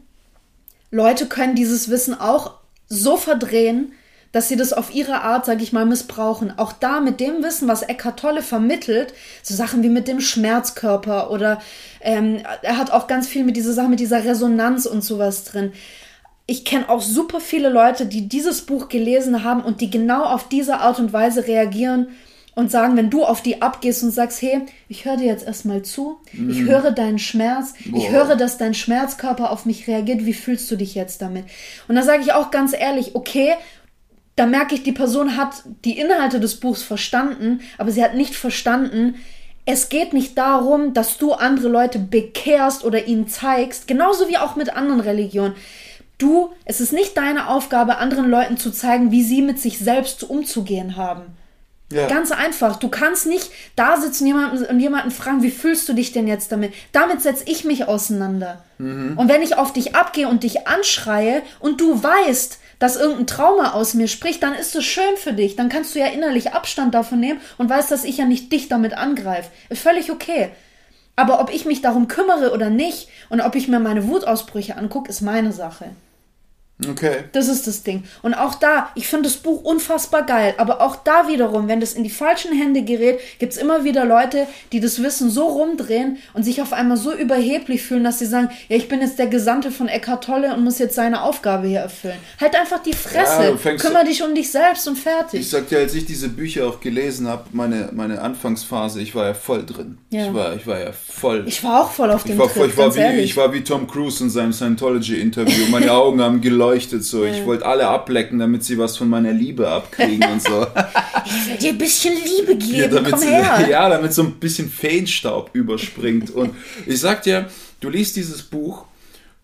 Leute können dieses Wissen auch so verdrehen, dass sie das auf ihre Art, sag ich mal, missbrauchen. Auch da mit dem Wissen, was Eckhart Tolle vermittelt, so Sachen wie mit dem Schmerzkörper oder ähm, er hat auch ganz viel mit dieser Sache, mit dieser Resonanz und sowas drin. Ich kenne auch super viele Leute, die dieses Buch gelesen haben und die genau auf diese Art und Weise reagieren und sagen, wenn du auf die abgehst und sagst, hey, ich höre dir jetzt erstmal zu, mm. ich höre deinen Schmerz, Boah. ich höre, dass dein Schmerzkörper auf mich reagiert, wie fühlst du dich jetzt damit? Und da sage ich auch ganz ehrlich, okay, da merke ich, die Person hat die Inhalte des Buchs verstanden, aber sie hat nicht verstanden, es geht nicht darum, dass du andere Leute bekehrst oder ihnen zeigst, genauso wie auch mit anderen Religionen. Du, es ist nicht deine Aufgabe, anderen Leuten zu zeigen, wie sie mit sich selbst umzugehen haben. Ja. Ganz einfach. Du kannst nicht da sitzen jemanden, und jemanden fragen, wie fühlst du dich denn jetzt damit? Damit setze ich mich auseinander. Mhm. Und wenn ich auf dich abgehe und dich anschreie und du weißt, dass irgendein Trauma aus mir spricht, dann ist es schön für dich. Dann kannst du ja innerlich Abstand davon nehmen und weißt, dass ich ja nicht dich damit angreife. Ist völlig okay. Aber ob ich mich darum kümmere oder nicht und ob ich mir meine Wutausbrüche angucke, ist meine Sache. Okay. Das ist das Ding. Und auch da, ich finde das Buch unfassbar geil, aber auch da wiederum, wenn das in die falschen Hände gerät, gibt es immer wieder Leute, die das Wissen so rumdrehen und sich auf einmal so überheblich fühlen, dass sie sagen, ja, ich bin jetzt der Gesandte von Eckhart Tolle und muss jetzt seine Aufgabe hier erfüllen. Halt einfach die Fresse, ja, kümmere dich um dich selbst und fertig. Ich sag dir, als ich diese Bücher auch gelesen habe, meine, meine Anfangsphase, ich war ja voll drin. Ja. Ich, war, ich war ja voll. Ich war auch voll auf dem Trip, ich, war wie, ich war wie Tom Cruise in seinem Scientology-Interview. Meine <laughs> Augen haben geleuchtet beleuchtet. So. Ich wollte alle ablecken, damit sie was von meiner Liebe abkriegen und so. <laughs> ich will dir ein bisschen Liebe geben, ja, damit, komm her. <laughs> Ja, damit so ein bisschen Feenstaub überspringt. Und ich sag dir, du liest dieses Buch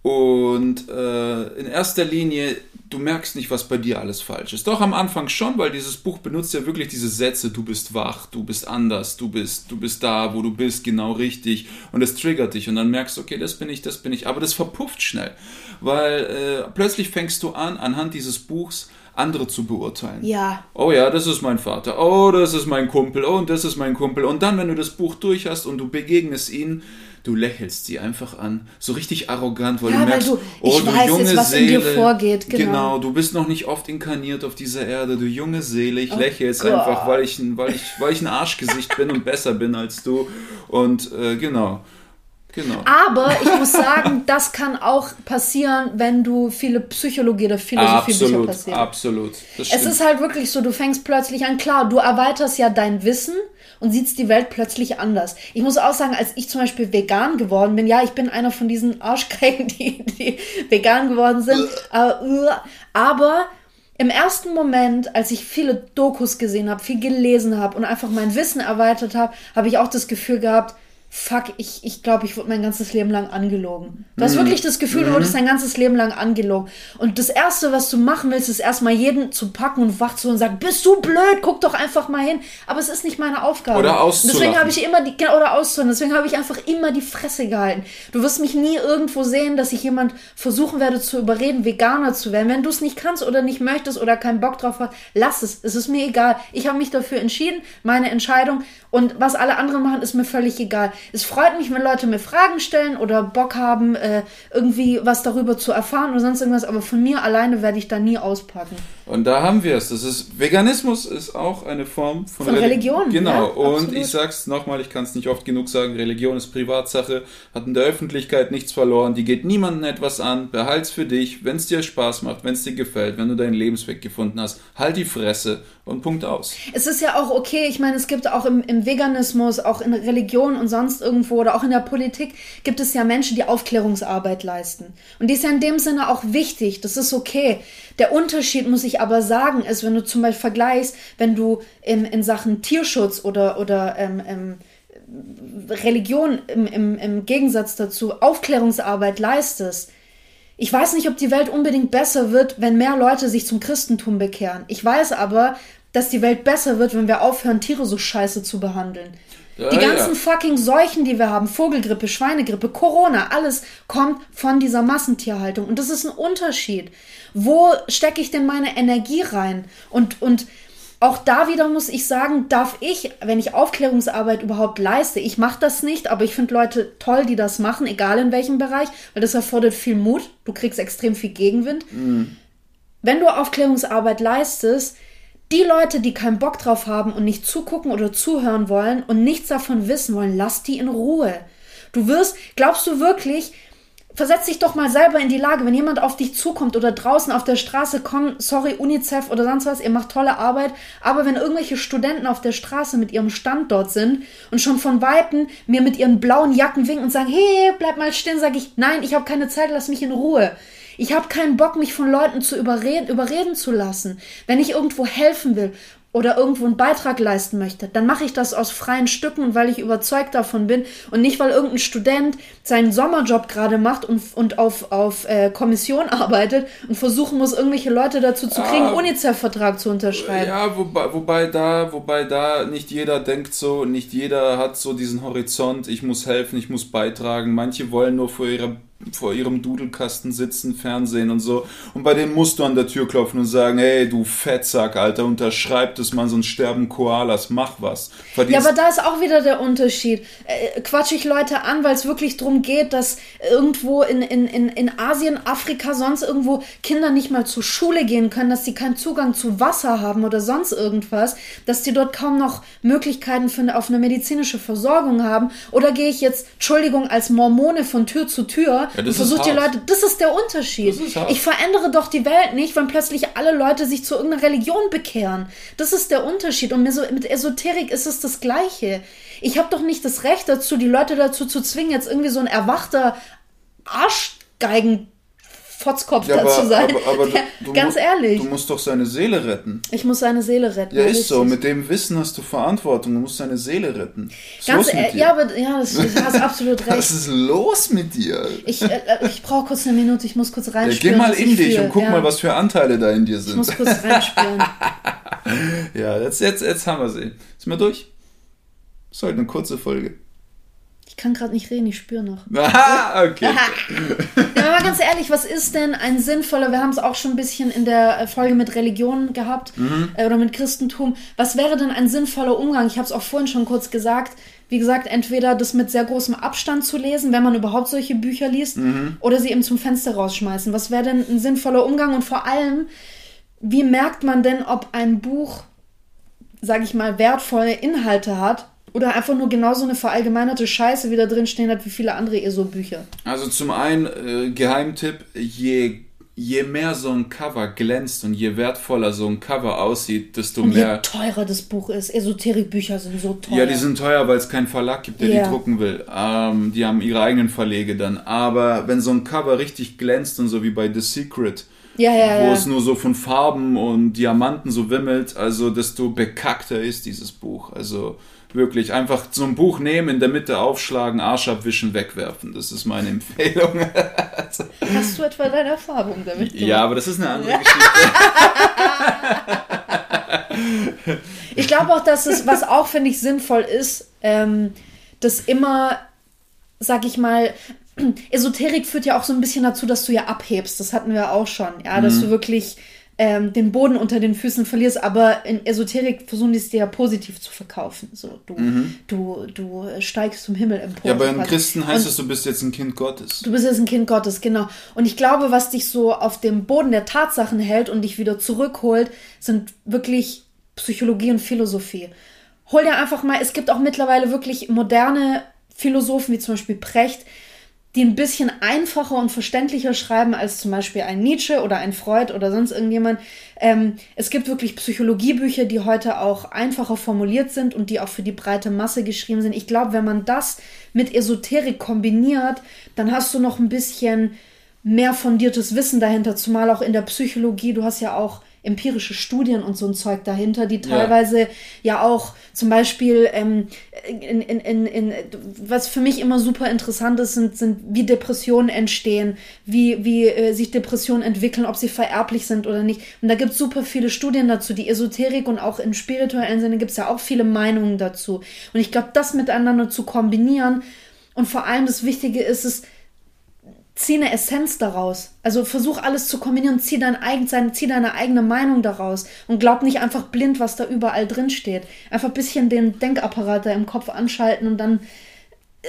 und äh, in erster Linie, du merkst nicht, was bei dir alles falsch ist. Doch am Anfang schon, weil dieses Buch benutzt ja wirklich diese Sätze, du bist wach, du bist anders, du bist, du bist da, wo du bist, genau richtig. Und es triggert dich und dann merkst du, okay, das bin ich, das bin ich. Aber das verpufft schnell, weil äh, plötzlich fängst du an, anhand dieses Buchs andere zu beurteilen. Ja. Oh ja, das ist mein Vater. Oh, das ist mein Kumpel. Oh, und das ist mein Kumpel. Und dann, wenn du das Buch durch hast und du begegnest ihnen, du lächelst sie einfach an, so richtig arrogant, weil Ja, du weil merkst, du- oh, du weiß junge jetzt, was in Seele. dir vorgeht, genau. du bist noch nicht oft inkarniert auf dieser Erde, du junge Seele. Ich lächle jetzt Oh Gott. einfach, weil ich, ein- weil, ich, weil ich ein Arschgesicht bin und besser bin als du. Und äh, genau. Genau. Aber ich muss sagen, <laughs> das kann auch passieren, wenn du viele Psychologie oder Philosophiebücher absolut, passieren. absolut. Es ist halt wirklich so, du fängst plötzlich an, klar, du erweiterst ja dein Wissen und siehst die Welt plötzlich anders. Ich muss auch sagen, als ich zum Beispiel vegan geworden bin, ja, ich bin einer von diesen Arschgeigen, <laughs> die, die vegan geworden sind, äh, äh, aber im ersten Moment, als ich viele Dokus gesehen habe, viel gelesen habe und einfach mein Wissen erweitert habe, habe ich auch das Gefühl gehabt, fuck, ich, ich glaube, ich wurde mein ganzes Leben lang angelogen. Du hast wirklich das Gefühl, du wurdest dein ganzes Leben lang angelogen. Und das Erste, was du machen willst, ist erstmal jeden zu packen und wach zu und sagen, bist du blöd, guck doch einfach mal hin. Aber es ist nicht meine Aufgabe. Oder Und Deswegen auszulachen. habe ich immer die, genau, oder auszuhören. Deswegen habe ich einfach immer die Fresse gehalten. Du wirst mich nie irgendwo sehen, dass ich jemand versuchen werde zu überreden, Veganer zu werden. Wenn du es nicht kannst oder nicht möchtest oder keinen Bock drauf hast, lass es. Es ist mir egal. Ich habe mich dafür entschieden, meine Entscheidung. Und was alle anderen machen, ist mir völlig egal. Es freut mich, wenn Leute mir Fragen stellen oder Bock haben, äh, irgendwie was darüber zu erfahren oder sonst irgendwas. Aber von mir alleine werde ich da nie auspacken. Und da haben wir es. Das ist Veganismus ist auch eine Form von, Von Reli- Religion, Genau. ja, und absolut. ich sag's nochmal, ich kann es nicht oft genug sagen, Religion ist Privatsache, hat in der Öffentlichkeit nichts verloren, die geht niemandem etwas an, behalt's für dich, wenn es dir Spaß macht, wenn es dir gefällt, wenn du deinen Lebensweg gefunden hast, halt die Fresse und Punkt aus. Es ist ja auch okay, ich meine, es gibt auch im, im Veganismus, auch in Religion und sonst irgendwo oder auch in der Politik, gibt es ja Menschen, die Aufklärungsarbeit leisten. Und die ist ja in dem Sinne auch wichtig, das ist okay. Der Unterschied, muss ich aber sagen, ist, wenn du zum Beispiel vergleichst, wenn du in, in Sachen Tierschutz oder, oder ähm, ähm, Religion im, im, im Gegensatz dazu Aufklärungsarbeit leistest, ich weiß nicht, ob die Welt unbedingt besser wird, wenn mehr Leute sich zum Christentum bekehren. Ich weiß aber, dass die Welt besser wird, wenn wir aufhören, Tiere so scheiße zu behandeln. Ja, die ganzen ja. fucking Seuchen, die wir haben, Vogelgrippe, Schweinegrippe, Corona, alles kommt von dieser Massentierhaltung. Und das ist ein Unterschied. Wo stecke ich denn meine Energie rein? Und, und auch da wieder muss ich sagen, darf ich, wenn ich Aufklärungsarbeit überhaupt leiste, ich mache das nicht, aber ich finde Leute toll, die das machen, egal in welchem Bereich, weil das erfordert viel Mut. Du kriegst extrem viel Gegenwind. Wenn du Aufklärungsarbeit leistest, die Leute, die keinen Bock drauf haben und nicht zugucken oder zuhören wollen und nichts davon wissen wollen, lass die in Ruhe. Du wirst, glaubst du wirklich, versetz dich doch mal selber in die Lage, wenn jemand auf dich zukommt oder draußen auf der Straße kommt, sorry, UNICEF oder sonst was, ihr macht tolle Arbeit, aber wenn irgendwelche Studenten auf der Straße mit ihrem Stand dort sind und schon von Weitem mir mit ihren blauen Jacken winken und sagen, hey, bleib mal stehen, sage ich, nein, ich habe keine Zeit, lass mich in Ruhe. Ich habe keinen Bock, mich von Leuten zu überreden, überreden zu lassen. Wenn ich irgendwo helfen will oder irgendwo einen Beitrag leisten möchte, dann mache ich das aus freien Stücken und weil ich überzeugt davon bin und nicht, weil irgendein Student seinen Sommerjob gerade macht und, und auf, auf äh, Kommission <laughs> arbeitet und versuchen muss, irgendwelche Leute dazu zu kriegen, Ah. UNICEF-Vertrag zu unterschreiben. Ja, wobei, wobei da, wobei da nicht jeder denkt so, nicht jeder hat so diesen Horizont, ich muss helfen, ich muss beitragen. Manche wollen nur vor ihrer vor ihrem Dudelkasten sitzen, Fernsehen und so. Und bei denen musst du an der Tür klopfen und sagen, hey, du Fettsack, Alter, unterschreib das mal, sonst sterben Koalas, mach was. Ja, Verdienst aber da ist auch wieder der Unterschied. Äh, quatsch ich Leute an, weil es wirklich darum geht, dass irgendwo in, in, in, in Asien, Afrika, sonst irgendwo Kinder nicht mal zur Schule gehen können, dass sie keinen Zugang zu Wasser haben oder sonst irgendwas, dass die dort kaum noch Möglichkeiten für auf eine medizinische Versorgung haben. Oder gehe ich jetzt, Entschuldigung, als Mormone von Tür zu Tür Ja, und das ist versuche die. Leute, das ist der Unterschied. Ist. Ich verändere doch die Welt nicht, wenn plötzlich alle Leute sich zu irgendeiner Religion bekehren. Das ist der Unterschied. Und mit Esoterik ist es das Gleiche. Ich habe doch nicht das Recht dazu, die Leute dazu zu zwingen, jetzt irgendwie so ein erwachter Arschgeigen Trotzkopf ja, dazu sein. Aber, aber du, ganz musst, ehrlich. Du musst doch seine Seele retten. Ich muss seine Seele retten. Ja, ist so. Mit dem Wissen hast du Verantwortung. Du musst seine Seele retten. Was ganz ehrlich. Ja, aber ja, das, du hast absolut <laughs> recht. Was ist los mit dir? Ich, äh, ich brauche kurz eine Minute. Ich muss kurz reinspielen. Ja, geh mal in dich fühle. und guck ja. mal, was für Anteile da in dir sind. Ich muss kurz <laughs> reinspielen. ja, jetzt, jetzt, jetzt haben wir sie. Sind wir durch? Das ist halt eine kurze Folge. Ich kann gerade nicht reden, ich spüre noch. <laughs> Ah, okay. ja, aber ganz ehrlich, was ist denn ein sinnvoller, wir haben es auch schon ein bisschen in der Folge mit Religion gehabt mhm. äh, oder mit Christentum, was wäre denn ein sinnvoller Umgang? Ich habe es auch vorhin schon kurz gesagt. Wie gesagt, entweder das mit sehr großem Abstand zu lesen, wenn man überhaupt solche Bücher liest, mhm. oder sie eben zum Fenster rausschmeißen. Was wäre denn ein sinnvoller Umgang? Und vor allem, wie merkt man denn, ob ein Buch, sage ich mal, wertvolle Inhalte hat oder einfach nur genauso eine verallgemeinerte Scheiße wieder drin stehen hat wie viele andere ESO-Bücher. Also zum einen, äh, Geheimtipp, je, je mehr so ein Cover glänzt und je wertvoller so ein Cover aussieht, desto und mehr... je teurer das Buch ist. Esoterik-Bücher sind so teuer. Ja, die sind teuer, weil es keinen Verlag gibt, der yeah. die drucken will. Ähm, die haben ihre eigenen Verlege dann. Aber wenn so ein Cover richtig glänzt und so wie bei The Secret... Ja, ja, wo ja. es nur so von Farben und Diamanten so wimmelt, also desto bekackter ist dieses Buch. Also Wirklich einfach so ein Buch nehmen, in der Mitte aufschlagen, Arsch abwischen, wegwerfen. Das ist meine Empfehlung. <laughs> Hast du etwa deine Erfahrung damit gemacht? Ja, aber das ist eine andere Geschichte. ich glaube auch, dass es, was auch, finde ich, sinnvoll ist, ähm, dass immer, sag ich mal, <clears throat> Esoterik führt ja auch so ein bisschen dazu, dass du ja abhebst. Das hatten wir auch schon, ja, dass mhm. du wirklich ähm, den Boden unter den Füßen verlierst, aber in Esoterik versuchen die es dir ja positiv zu verkaufen. So, du, mhm. du, du steigst zum Himmel empor. Ja, bei einem Christen heißt es, du bist jetzt ein Kind Gottes. Du bist jetzt ein Kind Gottes, genau. Und ich glaube, was dich so auf dem Boden der Tatsachen hält und dich wieder zurückholt, sind wirklich Psychologie und Philosophie. Hol dir einfach mal, es gibt auch mittlerweile wirklich moderne Philosophen, wie zum Beispiel Precht, die ein bisschen einfacher und verständlicher schreiben als zum Beispiel ein Nietzsche oder ein Freud oder sonst irgendjemand. Ähm, es gibt wirklich Psychologiebücher, die heute auch einfacher formuliert sind und die auch für die breite Masse geschrieben sind. Ich glaube, wenn man das mit Esoterik kombiniert, dann hast du noch ein bisschen mehr fundiertes Wissen dahinter, zumal auch in der Psychologie. Du hast ja auch empirische Studien und so ein Zeug dahinter, die teilweise ja, ja auch zum Beispiel ähm, in, in, in, in, was für mich immer super interessant ist, sind, sind wie Depressionen entstehen, wie, wie äh, sich Depressionen entwickeln, ob sie vererblich sind oder nicht. Und da gibt es super viele Studien dazu. Die Esoterik und auch im spirituellen Sinne gibt es ja auch viele Meinungen dazu. Und ich glaube, das miteinander zu kombinieren und vor allem das Wichtige ist es, zieh eine Essenz daraus. Also versuch alles zu kombinieren, zieh, dein eigen, zieh deine eigene Meinung daraus und glaub nicht einfach blind, was da überall drin steht. Einfach ein bisschen den Denkapparat da im Kopf anschalten und dann,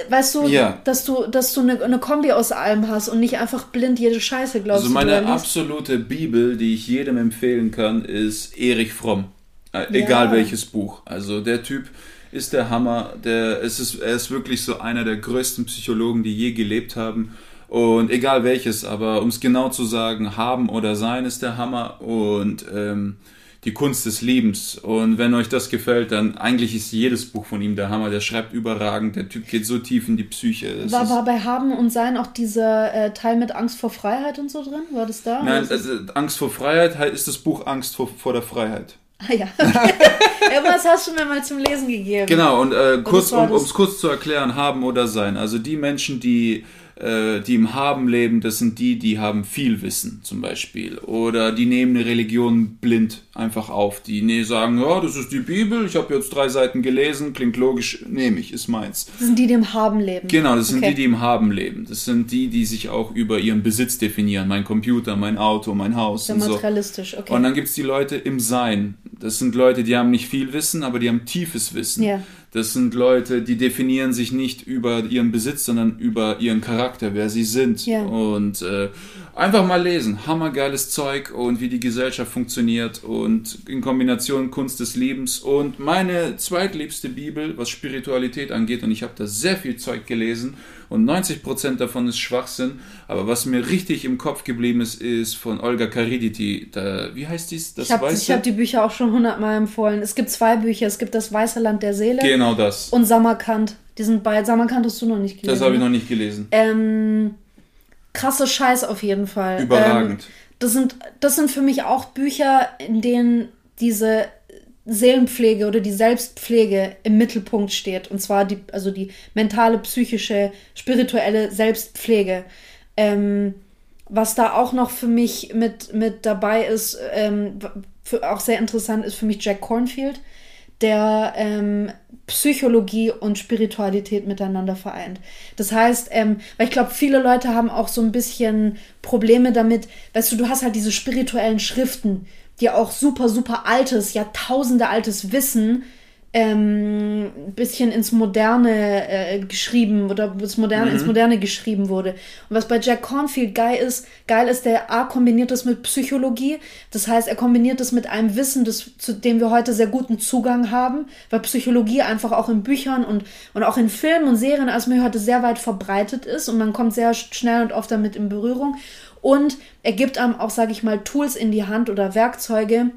weißt du, ja. dass du, dass du eine, eine, Kombi aus allem hast und nicht einfach blind jede Scheiße glaubst. Also meine absolute Bibel, die ich jedem empfehlen kann, ist Erich Fromm. Äh, egal ja. welches Buch. Also der Typ ist der Hammer. Der, es ist, er ist wirklich so einer der größten Psychologen, die je gelebt haben. Und egal welches, aber um es genau zu sagen, haben oder sein ist der Hammer und ähm, die Kunst des Lebens. Und wenn euch das gefällt, dann eigentlich ist jedes Buch von ihm der Hammer. Der schreibt überragend, der Typ geht so tief in die Psyche. war, war bei Haben und Sein auch dieser äh, Teil mit Angst vor Freiheit und so drin? War das da? Nein, also, Angst vor Freiheit ist das Buch Angst vor, vor der Freiheit. Ah ja. <laughs> Okay. Irgendwas hast du mir mal zum Lesen gegeben. Genau, und äh, kurz, um es kurz zu erklären, haben oder sein. Also die Menschen, die äh, die im Haben leben, das sind die, die haben viel Wissen zum Beispiel. Oder die nehmen eine Religion blind einfach auf. Die nee, sagen, ja, das ist die Bibel, ich habe jetzt drei Seiten gelesen, klingt logisch, nehme ich, ist meins. Das sind die, die im Haben leben. Genau, das sind okay. die, die im Haben leben. Das sind die, die sich auch über ihren Besitz definieren. Mein Computer, mein Auto, mein Haus. Sehr und materialistisch, so. okay. Und dann gibt es die Leute im Sein. Das sind Leute, die haben nicht viel Wissen, aber die haben tiefes Wissen. Ja. Das sind Leute, die definieren sich nicht über ihren Besitz, sondern über ihren Charakter, wer sie sind. Ja. Und äh, einfach mal lesen. Hammergeiles Zeug und wie die Gesellschaft funktioniert und in Kombination Kunst des Lebens. Und meine zweitliebste Bibel, was Spiritualität angeht, und ich habe da sehr viel Zeug gelesen und 90% davon ist Schwachsinn. Aber was mir richtig im Kopf geblieben ist, ist von Olga Kariditi. Da, wie heißt dies? Das ich habe hab die Bücher auch schon hundertmal empfohlen. Es gibt zwei Bücher. Es gibt das Weiße Land der Seele. Genau das. Und Samarkand. Die sind beide. Samarkand hast du noch nicht gelesen. Das habe ich ne? noch nicht gelesen. Ähm, krasser Scheiß auf jeden Fall. Überragend. Ähm, das, sind, das sind für mich auch Bücher, in denen diese Seelenpflege oder die Selbstpflege im Mittelpunkt steht. Und zwar die, also die mentale, psychische, spirituelle Selbstpflege. Ähm, was da auch noch für mich mit, mit dabei ist, ähm, für, auch sehr interessant ist für mich Jack Cornfield, der ähm, Psychologie und Spiritualität miteinander vereint. Das heißt, ähm, weil ich glaube, viele Leute haben auch so ein bisschen Probleme damit, weißt du, du hast halt diese spirituellen Schriften, die auch super, super altes, Jahrtausende altes Wissen ähm, bisschen ins Moderne äh, geschrieben oder das Moderne, mhm. ins Moderne geschrieben wurde. Und was bei Jack Cornfield geil ist, geil ist, der A kombiniert das mit Psychologie. Das heißt, er kombiniert das mit einem Wissen, das, zu dem wir heute sehr guten Zugang haben, weil Psychologie einfach auch in Büchern und, und auch in Filmen und Serien als mir heute sehr weit verbreitet ist und man kommt sehr schnell und oft damit in Berührung. Und er gibt einem auch, sage ich mal, Tools in die Hand oder Werkzeuge,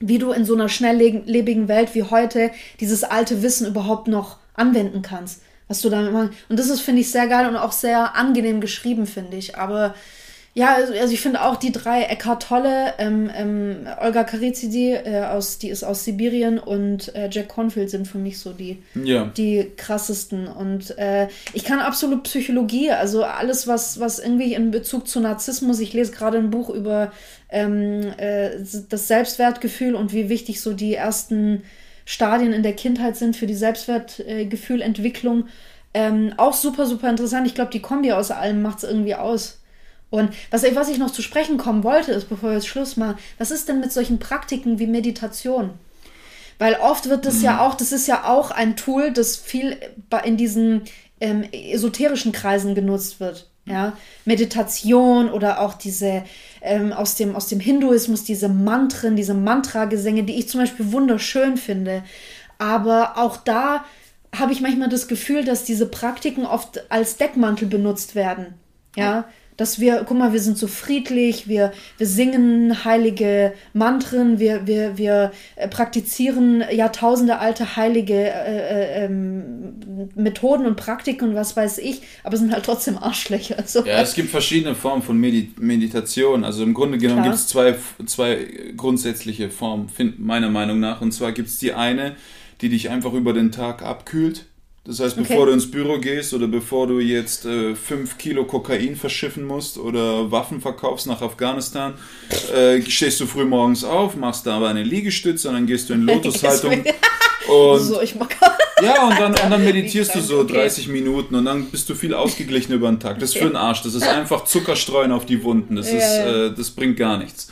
wie du in so einer schnelllebigen Welt wie heute dieses alte Wissen überhaupt noch anwenden kannst. Was du damit machst. Und das ist, finde ich, sehr geil und auch sehr angenehm geschrieben, finde ich. Aber ja, also, also ich finde auch die drei, Eckhart Tolle, ähm, ähm, Olga Karizidi, äh, aus, die ist aus Sibirien und äh, Jack Confield sind für mich so die, ja. die krassesten. Und äh, ich kann absolut Psychologie, also alles, was, was irgendwie in Bezug zu Narzissmus, ich lese gerade ein Buch über ähm, äh, das Selbstwertgefühl und wie wichtig so die ersten Stadien in der Kindheit sind für die Selbstwertgefühlentwicklung. Ähm, auch super, super interessant. Ich glaube, die Kombi aus allem macht es irgendwie aus. Und was, was ich noch zu sprechen kommen wollte, ist, bevor wir jetzt Schluss machen, was ist denn mit solchen Praktiken wie Meditation? Weil oft wird das mhm. ja auch, das ist ja auch ein Tool, das viel in diesen ähm, esoterischen Kreisen genutzt wird. Ja, Meditation oder auch diese ähm, aus, dem, aus dem Hinduismus, diese Mantren, diese Mantra-Gesänge, die ich zum Beispiel wunderschön finde. Aber auch da habe ich manchmal das Gefühl, dass diese Praktiken oft als Deckmantel benutzt werden. Ja, dass wir, guck mal, wir sind so friedlich, wir, wir singen heilige Mantren, wir, wir, wir äh, praktizieren Jahrtausende alte heilige äh, äh, ähm, Methoden und Praktiken und was weiß ich, aber sind halt trotzdem Arschlöcher. <laughs> So. Ja, es gibt verschiedene Formen von Medi Meditation. Also im Grunde genommen gibt es zwei, zwei grundsätzliche Formen, meiner Meinung nach. Und zwar gibt es die eine, die dich einfach über den Tag abkühlt das heißt, bevor okay. du ins Büro gehst oder bevor du jetzt äh, 5 Kilo Kokain verschiffen musst oder Waffen verkaufst nach Afghanistan, äh, stehst du früh morgens auf, machst da aber eine Liegestütze und dann gehst du in <laughs> Lotushaltung. <laughs> und, so, ich mag ja, und dann, <laughs> und dann meditierst du so 30 Minuten und dann bist du viel ausgeglichen über den Tag. Das ist für den Arsch. Das ist einfach Zuckerstreuen auf die Wunden. Das, ist, äh, das bringt gar nichts.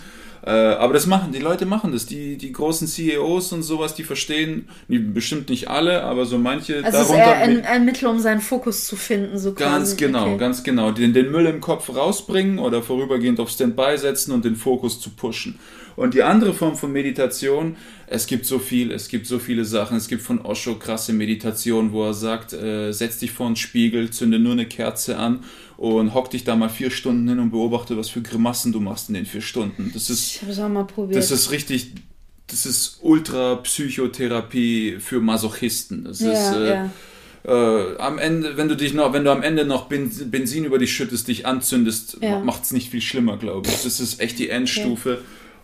Äh, aber das machen, die Leute machen das. Die, die großen CEOs und sowas, die verstehen, die, bestimmt nicht alle, aber so manche. Also darunter, ist eher ein, ein Mittel, um seinen Fokus zu finden, so Ganz quasi. genau, okay. ganz genau. Den, den Müll im Kopf rausbringen oder vorübergehend auf Standby setzen und den Fokus zu pushen. Und die andere Form von Meditation, es gibt so viel, es gibt so viele Sachen. Es gibt von Osho krasse Meditation, wo er sagt, äh, setz dich vor einen Spiegel, zünde nur eine Kerze an und hock dich da mal vier Stunden hin und beobachte, was für Grimassen du machst in den vier Stunden. Das ist, ich hab's auch mal probiert. Das ist richtig, das ist Ultra-Psychotherapie für Masochisten. Das ja, ist, äh, ja. Äh, am Ende, wenn du dich noch, wenn du am Ende noch Benzin über dich schüttest, dich anzündest, ja. macht es nicht viel schlimmer, glaube ich. Das ist echt die Endstufe.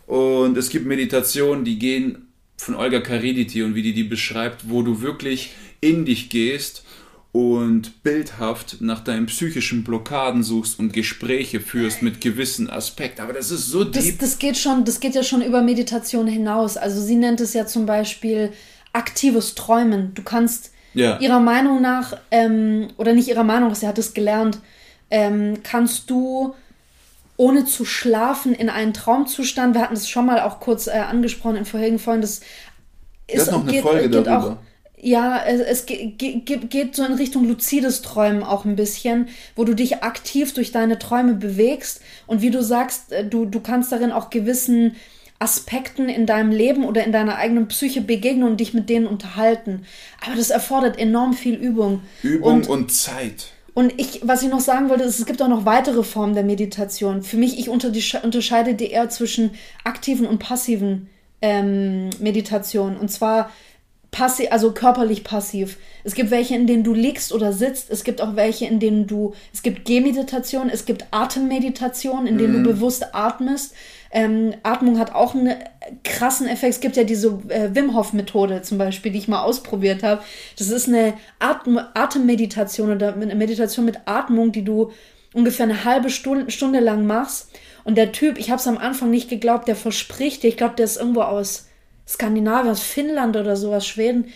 Okay. Und es gibt Meditationen, die gehen von Olga Kariditi und wie die die beschreibt, wo du wirklich in dich gehst und bildhaft nach deinen psychischen Blockaden suchst und Gespräche führst mit gewissen Aspekten. Aber das ist so deep. Das, das, geht schon, das geht ja schon über Meditation hinaus. Also sie nennt es ja zum Beispiel aktives Träumen. Du kannst ja. ihrer Meinung nach, ähm, oder nicht ihrer Meinung, sie hat es gelernt, ähm, kannst du ohne zu schlafen in einen Traumzustand. Wir hatten das schon mal auch kurz äh, angesprochen in vorherigen Folgen. Das ist noch eine geht, Folge geht darüber. Auch, ja, es, es geht, so in Richtung luzides Träumen auch ein bisschen, wo du dich aktiv durch deine Träume bewegst und wie du sagst, äh, du, du kannst darin auch gewissen Aspekten in deinem Leben oder in deiner eigenen Psyche begegnen und dich mit denen unterhalten. Aber das erfordert enorm viel Übung. Übung und, und Zeit. Und ich, was ich noch sagen wollte, ist, es gibt auch noch weitere Formen der Meditation. Für mich, ich unterscheide die eher zwischen aktiven und passiven ähm, Meditationen. Und zwar passiv, also körperlich passiv. Es gibt welche, in denen du liegst oder sitzt. Es gibt auch welche, in denen du, es gibt Gehmeditation, es gibt Atemmeditation, in denen du bewusst atmest. Ähm, Atmung hat auch einen krassen Effekt. Es gibt ja diese äh, Wim Hof Methode zum Beispiel, die ich mal ausprobiert habe. Das ist eine Atem Atemmeditation oder eine Meditation mit Atmung, die du ungefähr eine halbe Stunde, Stunde lang machst. Und der Typ, ich habe es am Anfang nicht geglaubt, der verspricht dir, ich glaube, der ist irgendwo aus Skandinavien, Finnland oder sowas, Schweden,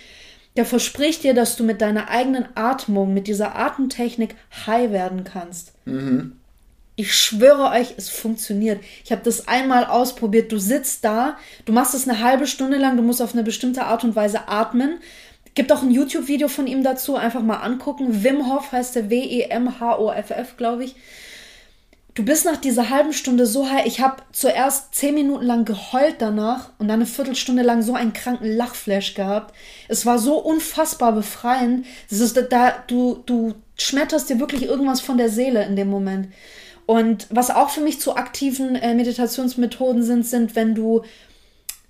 der verspricht dir, dass du mit deiner eigenen Atmung, mit dieser Atemtechnik high werden kannst. Ich schwöre euch, es funktioniert. Ich habe das einmal ausprobiert. Du sitzt da, du machst es eine halbe Stunde lang, du musst auf eine bestimmte Art und Weise atmen. Gibt auch ein YouTube-Video von ihm dazu, einfach mal angucken. Wim Hof heißt der W-E-M-H-O-F-F, glaube ich. Du bist nach dieser halben Stunde so high. Ich habe zuerst zehn Minuten lang geheult danach und dann eine Viertelstunde lang so einen kranken Lachflash gehabt. Es war so unfassbar befreiend. Das ist da, du, du schmetterst dir wirklich irgendwas von der Seele in dem Moment. Und was auch für mich zu aktiven äh, Meditationsmethoden sind, sind, wenn du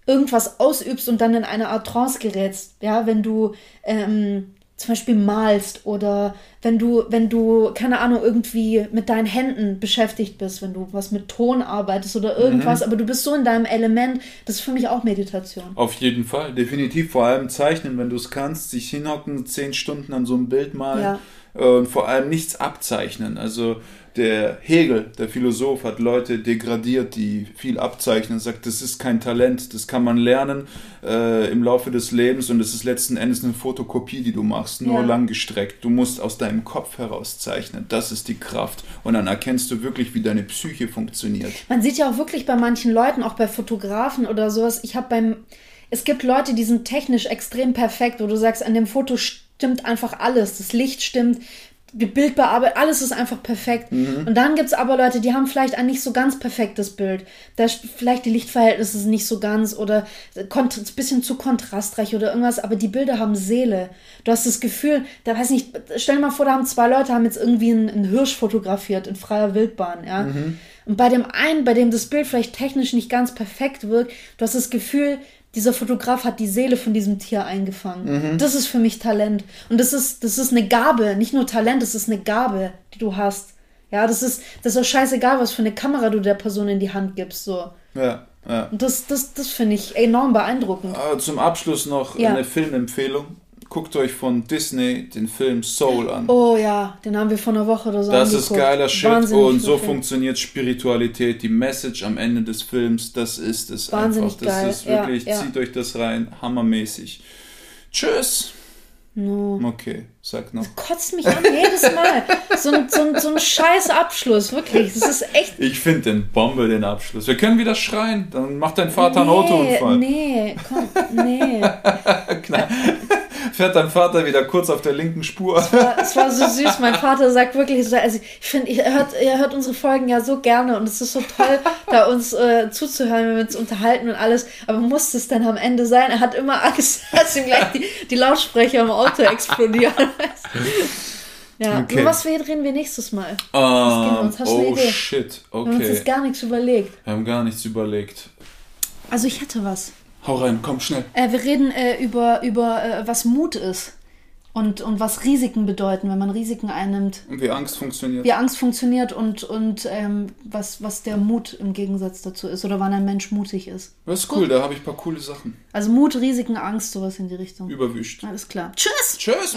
irgendwas ausübst und dann in eine Art Trance gerätst. Ja, wenn du ähm, zum Beispiel malst oder wenn du, wenn du, keine Ahnung, irgendwie mit deinen Händen beschäftigt bist, wenn du was mit Ton arbeitest oder irgendwas, aber du bist so in deinem Element, das ist für mich auch Meditation. Auf jeden Fall, definitiv. Vor allem zeichnen, wenn du es kannst, sich hinhocken, zehn Stunden an so einem Bild malen Ja. Und vor allem nichts abzeichnen. Also der Hegel, der Philosoph, hat Leute degradiert, die viel abzeichnen, sagt, das ist kein Talent, das kann man lernen äh, im Laufe des Lebens und es ist letzten Endes eine Fotokopie, die du machst, nur Ja. langgestreckt. Du musst aus deinem Kopf heraus zeichnen, das ist die Kraft und dann erkennst du wirklich, wie deine Psyche funktioniert. Man sieht ja auch wirklich bei manchen Leuten, auch bei Fotografen oder sowas, ich habe beim, es gibt Leute, die sind technisch extrem perfekt, wo du sagst, an dem Foto stimmt einfach alles, das Licht stimmt, die Bildbearbeitung, alles ist einfach perfekt. Und dann gibt es aber Leute, die haben vielleicht ein nicht so ganz perfektes Bild. Da vielleicht die Lichtverhältnisse sind nicht so ganz oder ein bisschen zu kontrastreich oder irgendwas, aber die Bilder haben Seele. Du hast das Gefühl, da weiß nicht, stell dir mal vor, da haben zwei Leute haben jetzt irgendwie einen, einen Hirsch fotografiert in freier Wildbahn, ja. Und bei dem einen, bei dem das Bild vielleicht technisch nicht ganz perfekt wirkt, du hast das Gefühl, dieser Fotograf hat die Seele von diesem Tier eingefangen. Das ist für mich Talent. Und das ist, das ist eine Gabe, nicht nur Talent, das ist eine Gabe, die du hast. Ja, das ist, das ist auch scheißegal, was für eine Kamera du der Person in die Hand gibst, so. Ja, ja. Und das, das, das finde ich enorm beeindruckend. Äh, Zum Abschluss noch Ja. eine Filmempfehlung. Guckt euch von Disney den Film Soul an. Oh ja, den haben wir vor einer Woche oder so das ist angeguckt. geiler Shit Wahnsinnig und so Film. funktioniert Spiritualität. Die Message am Ende des Films, das ist es Wahnsinnig einfach. Das geil. ist wirklich, Ja, ja. zieht euch das rein, hammermäßig. Tschüss. No. Okay, sag noch. Kotzt mich an jedes Mal. So ein, so, ein, so ein scheiß Abschluss, wirklich. Das ist echt. Ich finde den Bombe, den Abschluss. Wir können wieder schreien, dann macht dein Vater einen Autounfall. Nee, komm, nee. <laughs> Klar. Fährt dein Vater wieder kurz auf der linken Spur. Es war so süß. Mein Vater sagt wirklich so, also ich finde, er hört, er hört unsere Folgen ja so gerne und es ist so toll, <laughs> da uns äh, zuzuhören, wenn wir uns unterhalten und alles. Aber muss es denn am Ende sein? Er hat immer Angst, <laughs> dass ihm gleich die, die Lautsprecher im Auto <laughs> explodieren. ja, Okay. über was wir reden wir nächstes Mal? du eine oh shit, Wir haben uns okay. jetzt gar nichts überlegt. Wir haben gar nichts überlegt. Also ich hätte was. Hau rein, komm schnell. Äh, wir reden äh, über, über äh, was Mut ist und, und was Risiken bedeuten, wenn man Risiken einnimmt. Und wie Angst funktioniert. Wie Angst funktioniert und, und ähm, was, was der Mut im Gegensatz dazu ist oder wann ein Mensch mutig ist. Das ist cool, da habe ich ein paar coole Sachen. Also Mut, Risiken, Angst, sowas in die Richtung. Überwischt. Alles klar. Tschüss! Tschüss.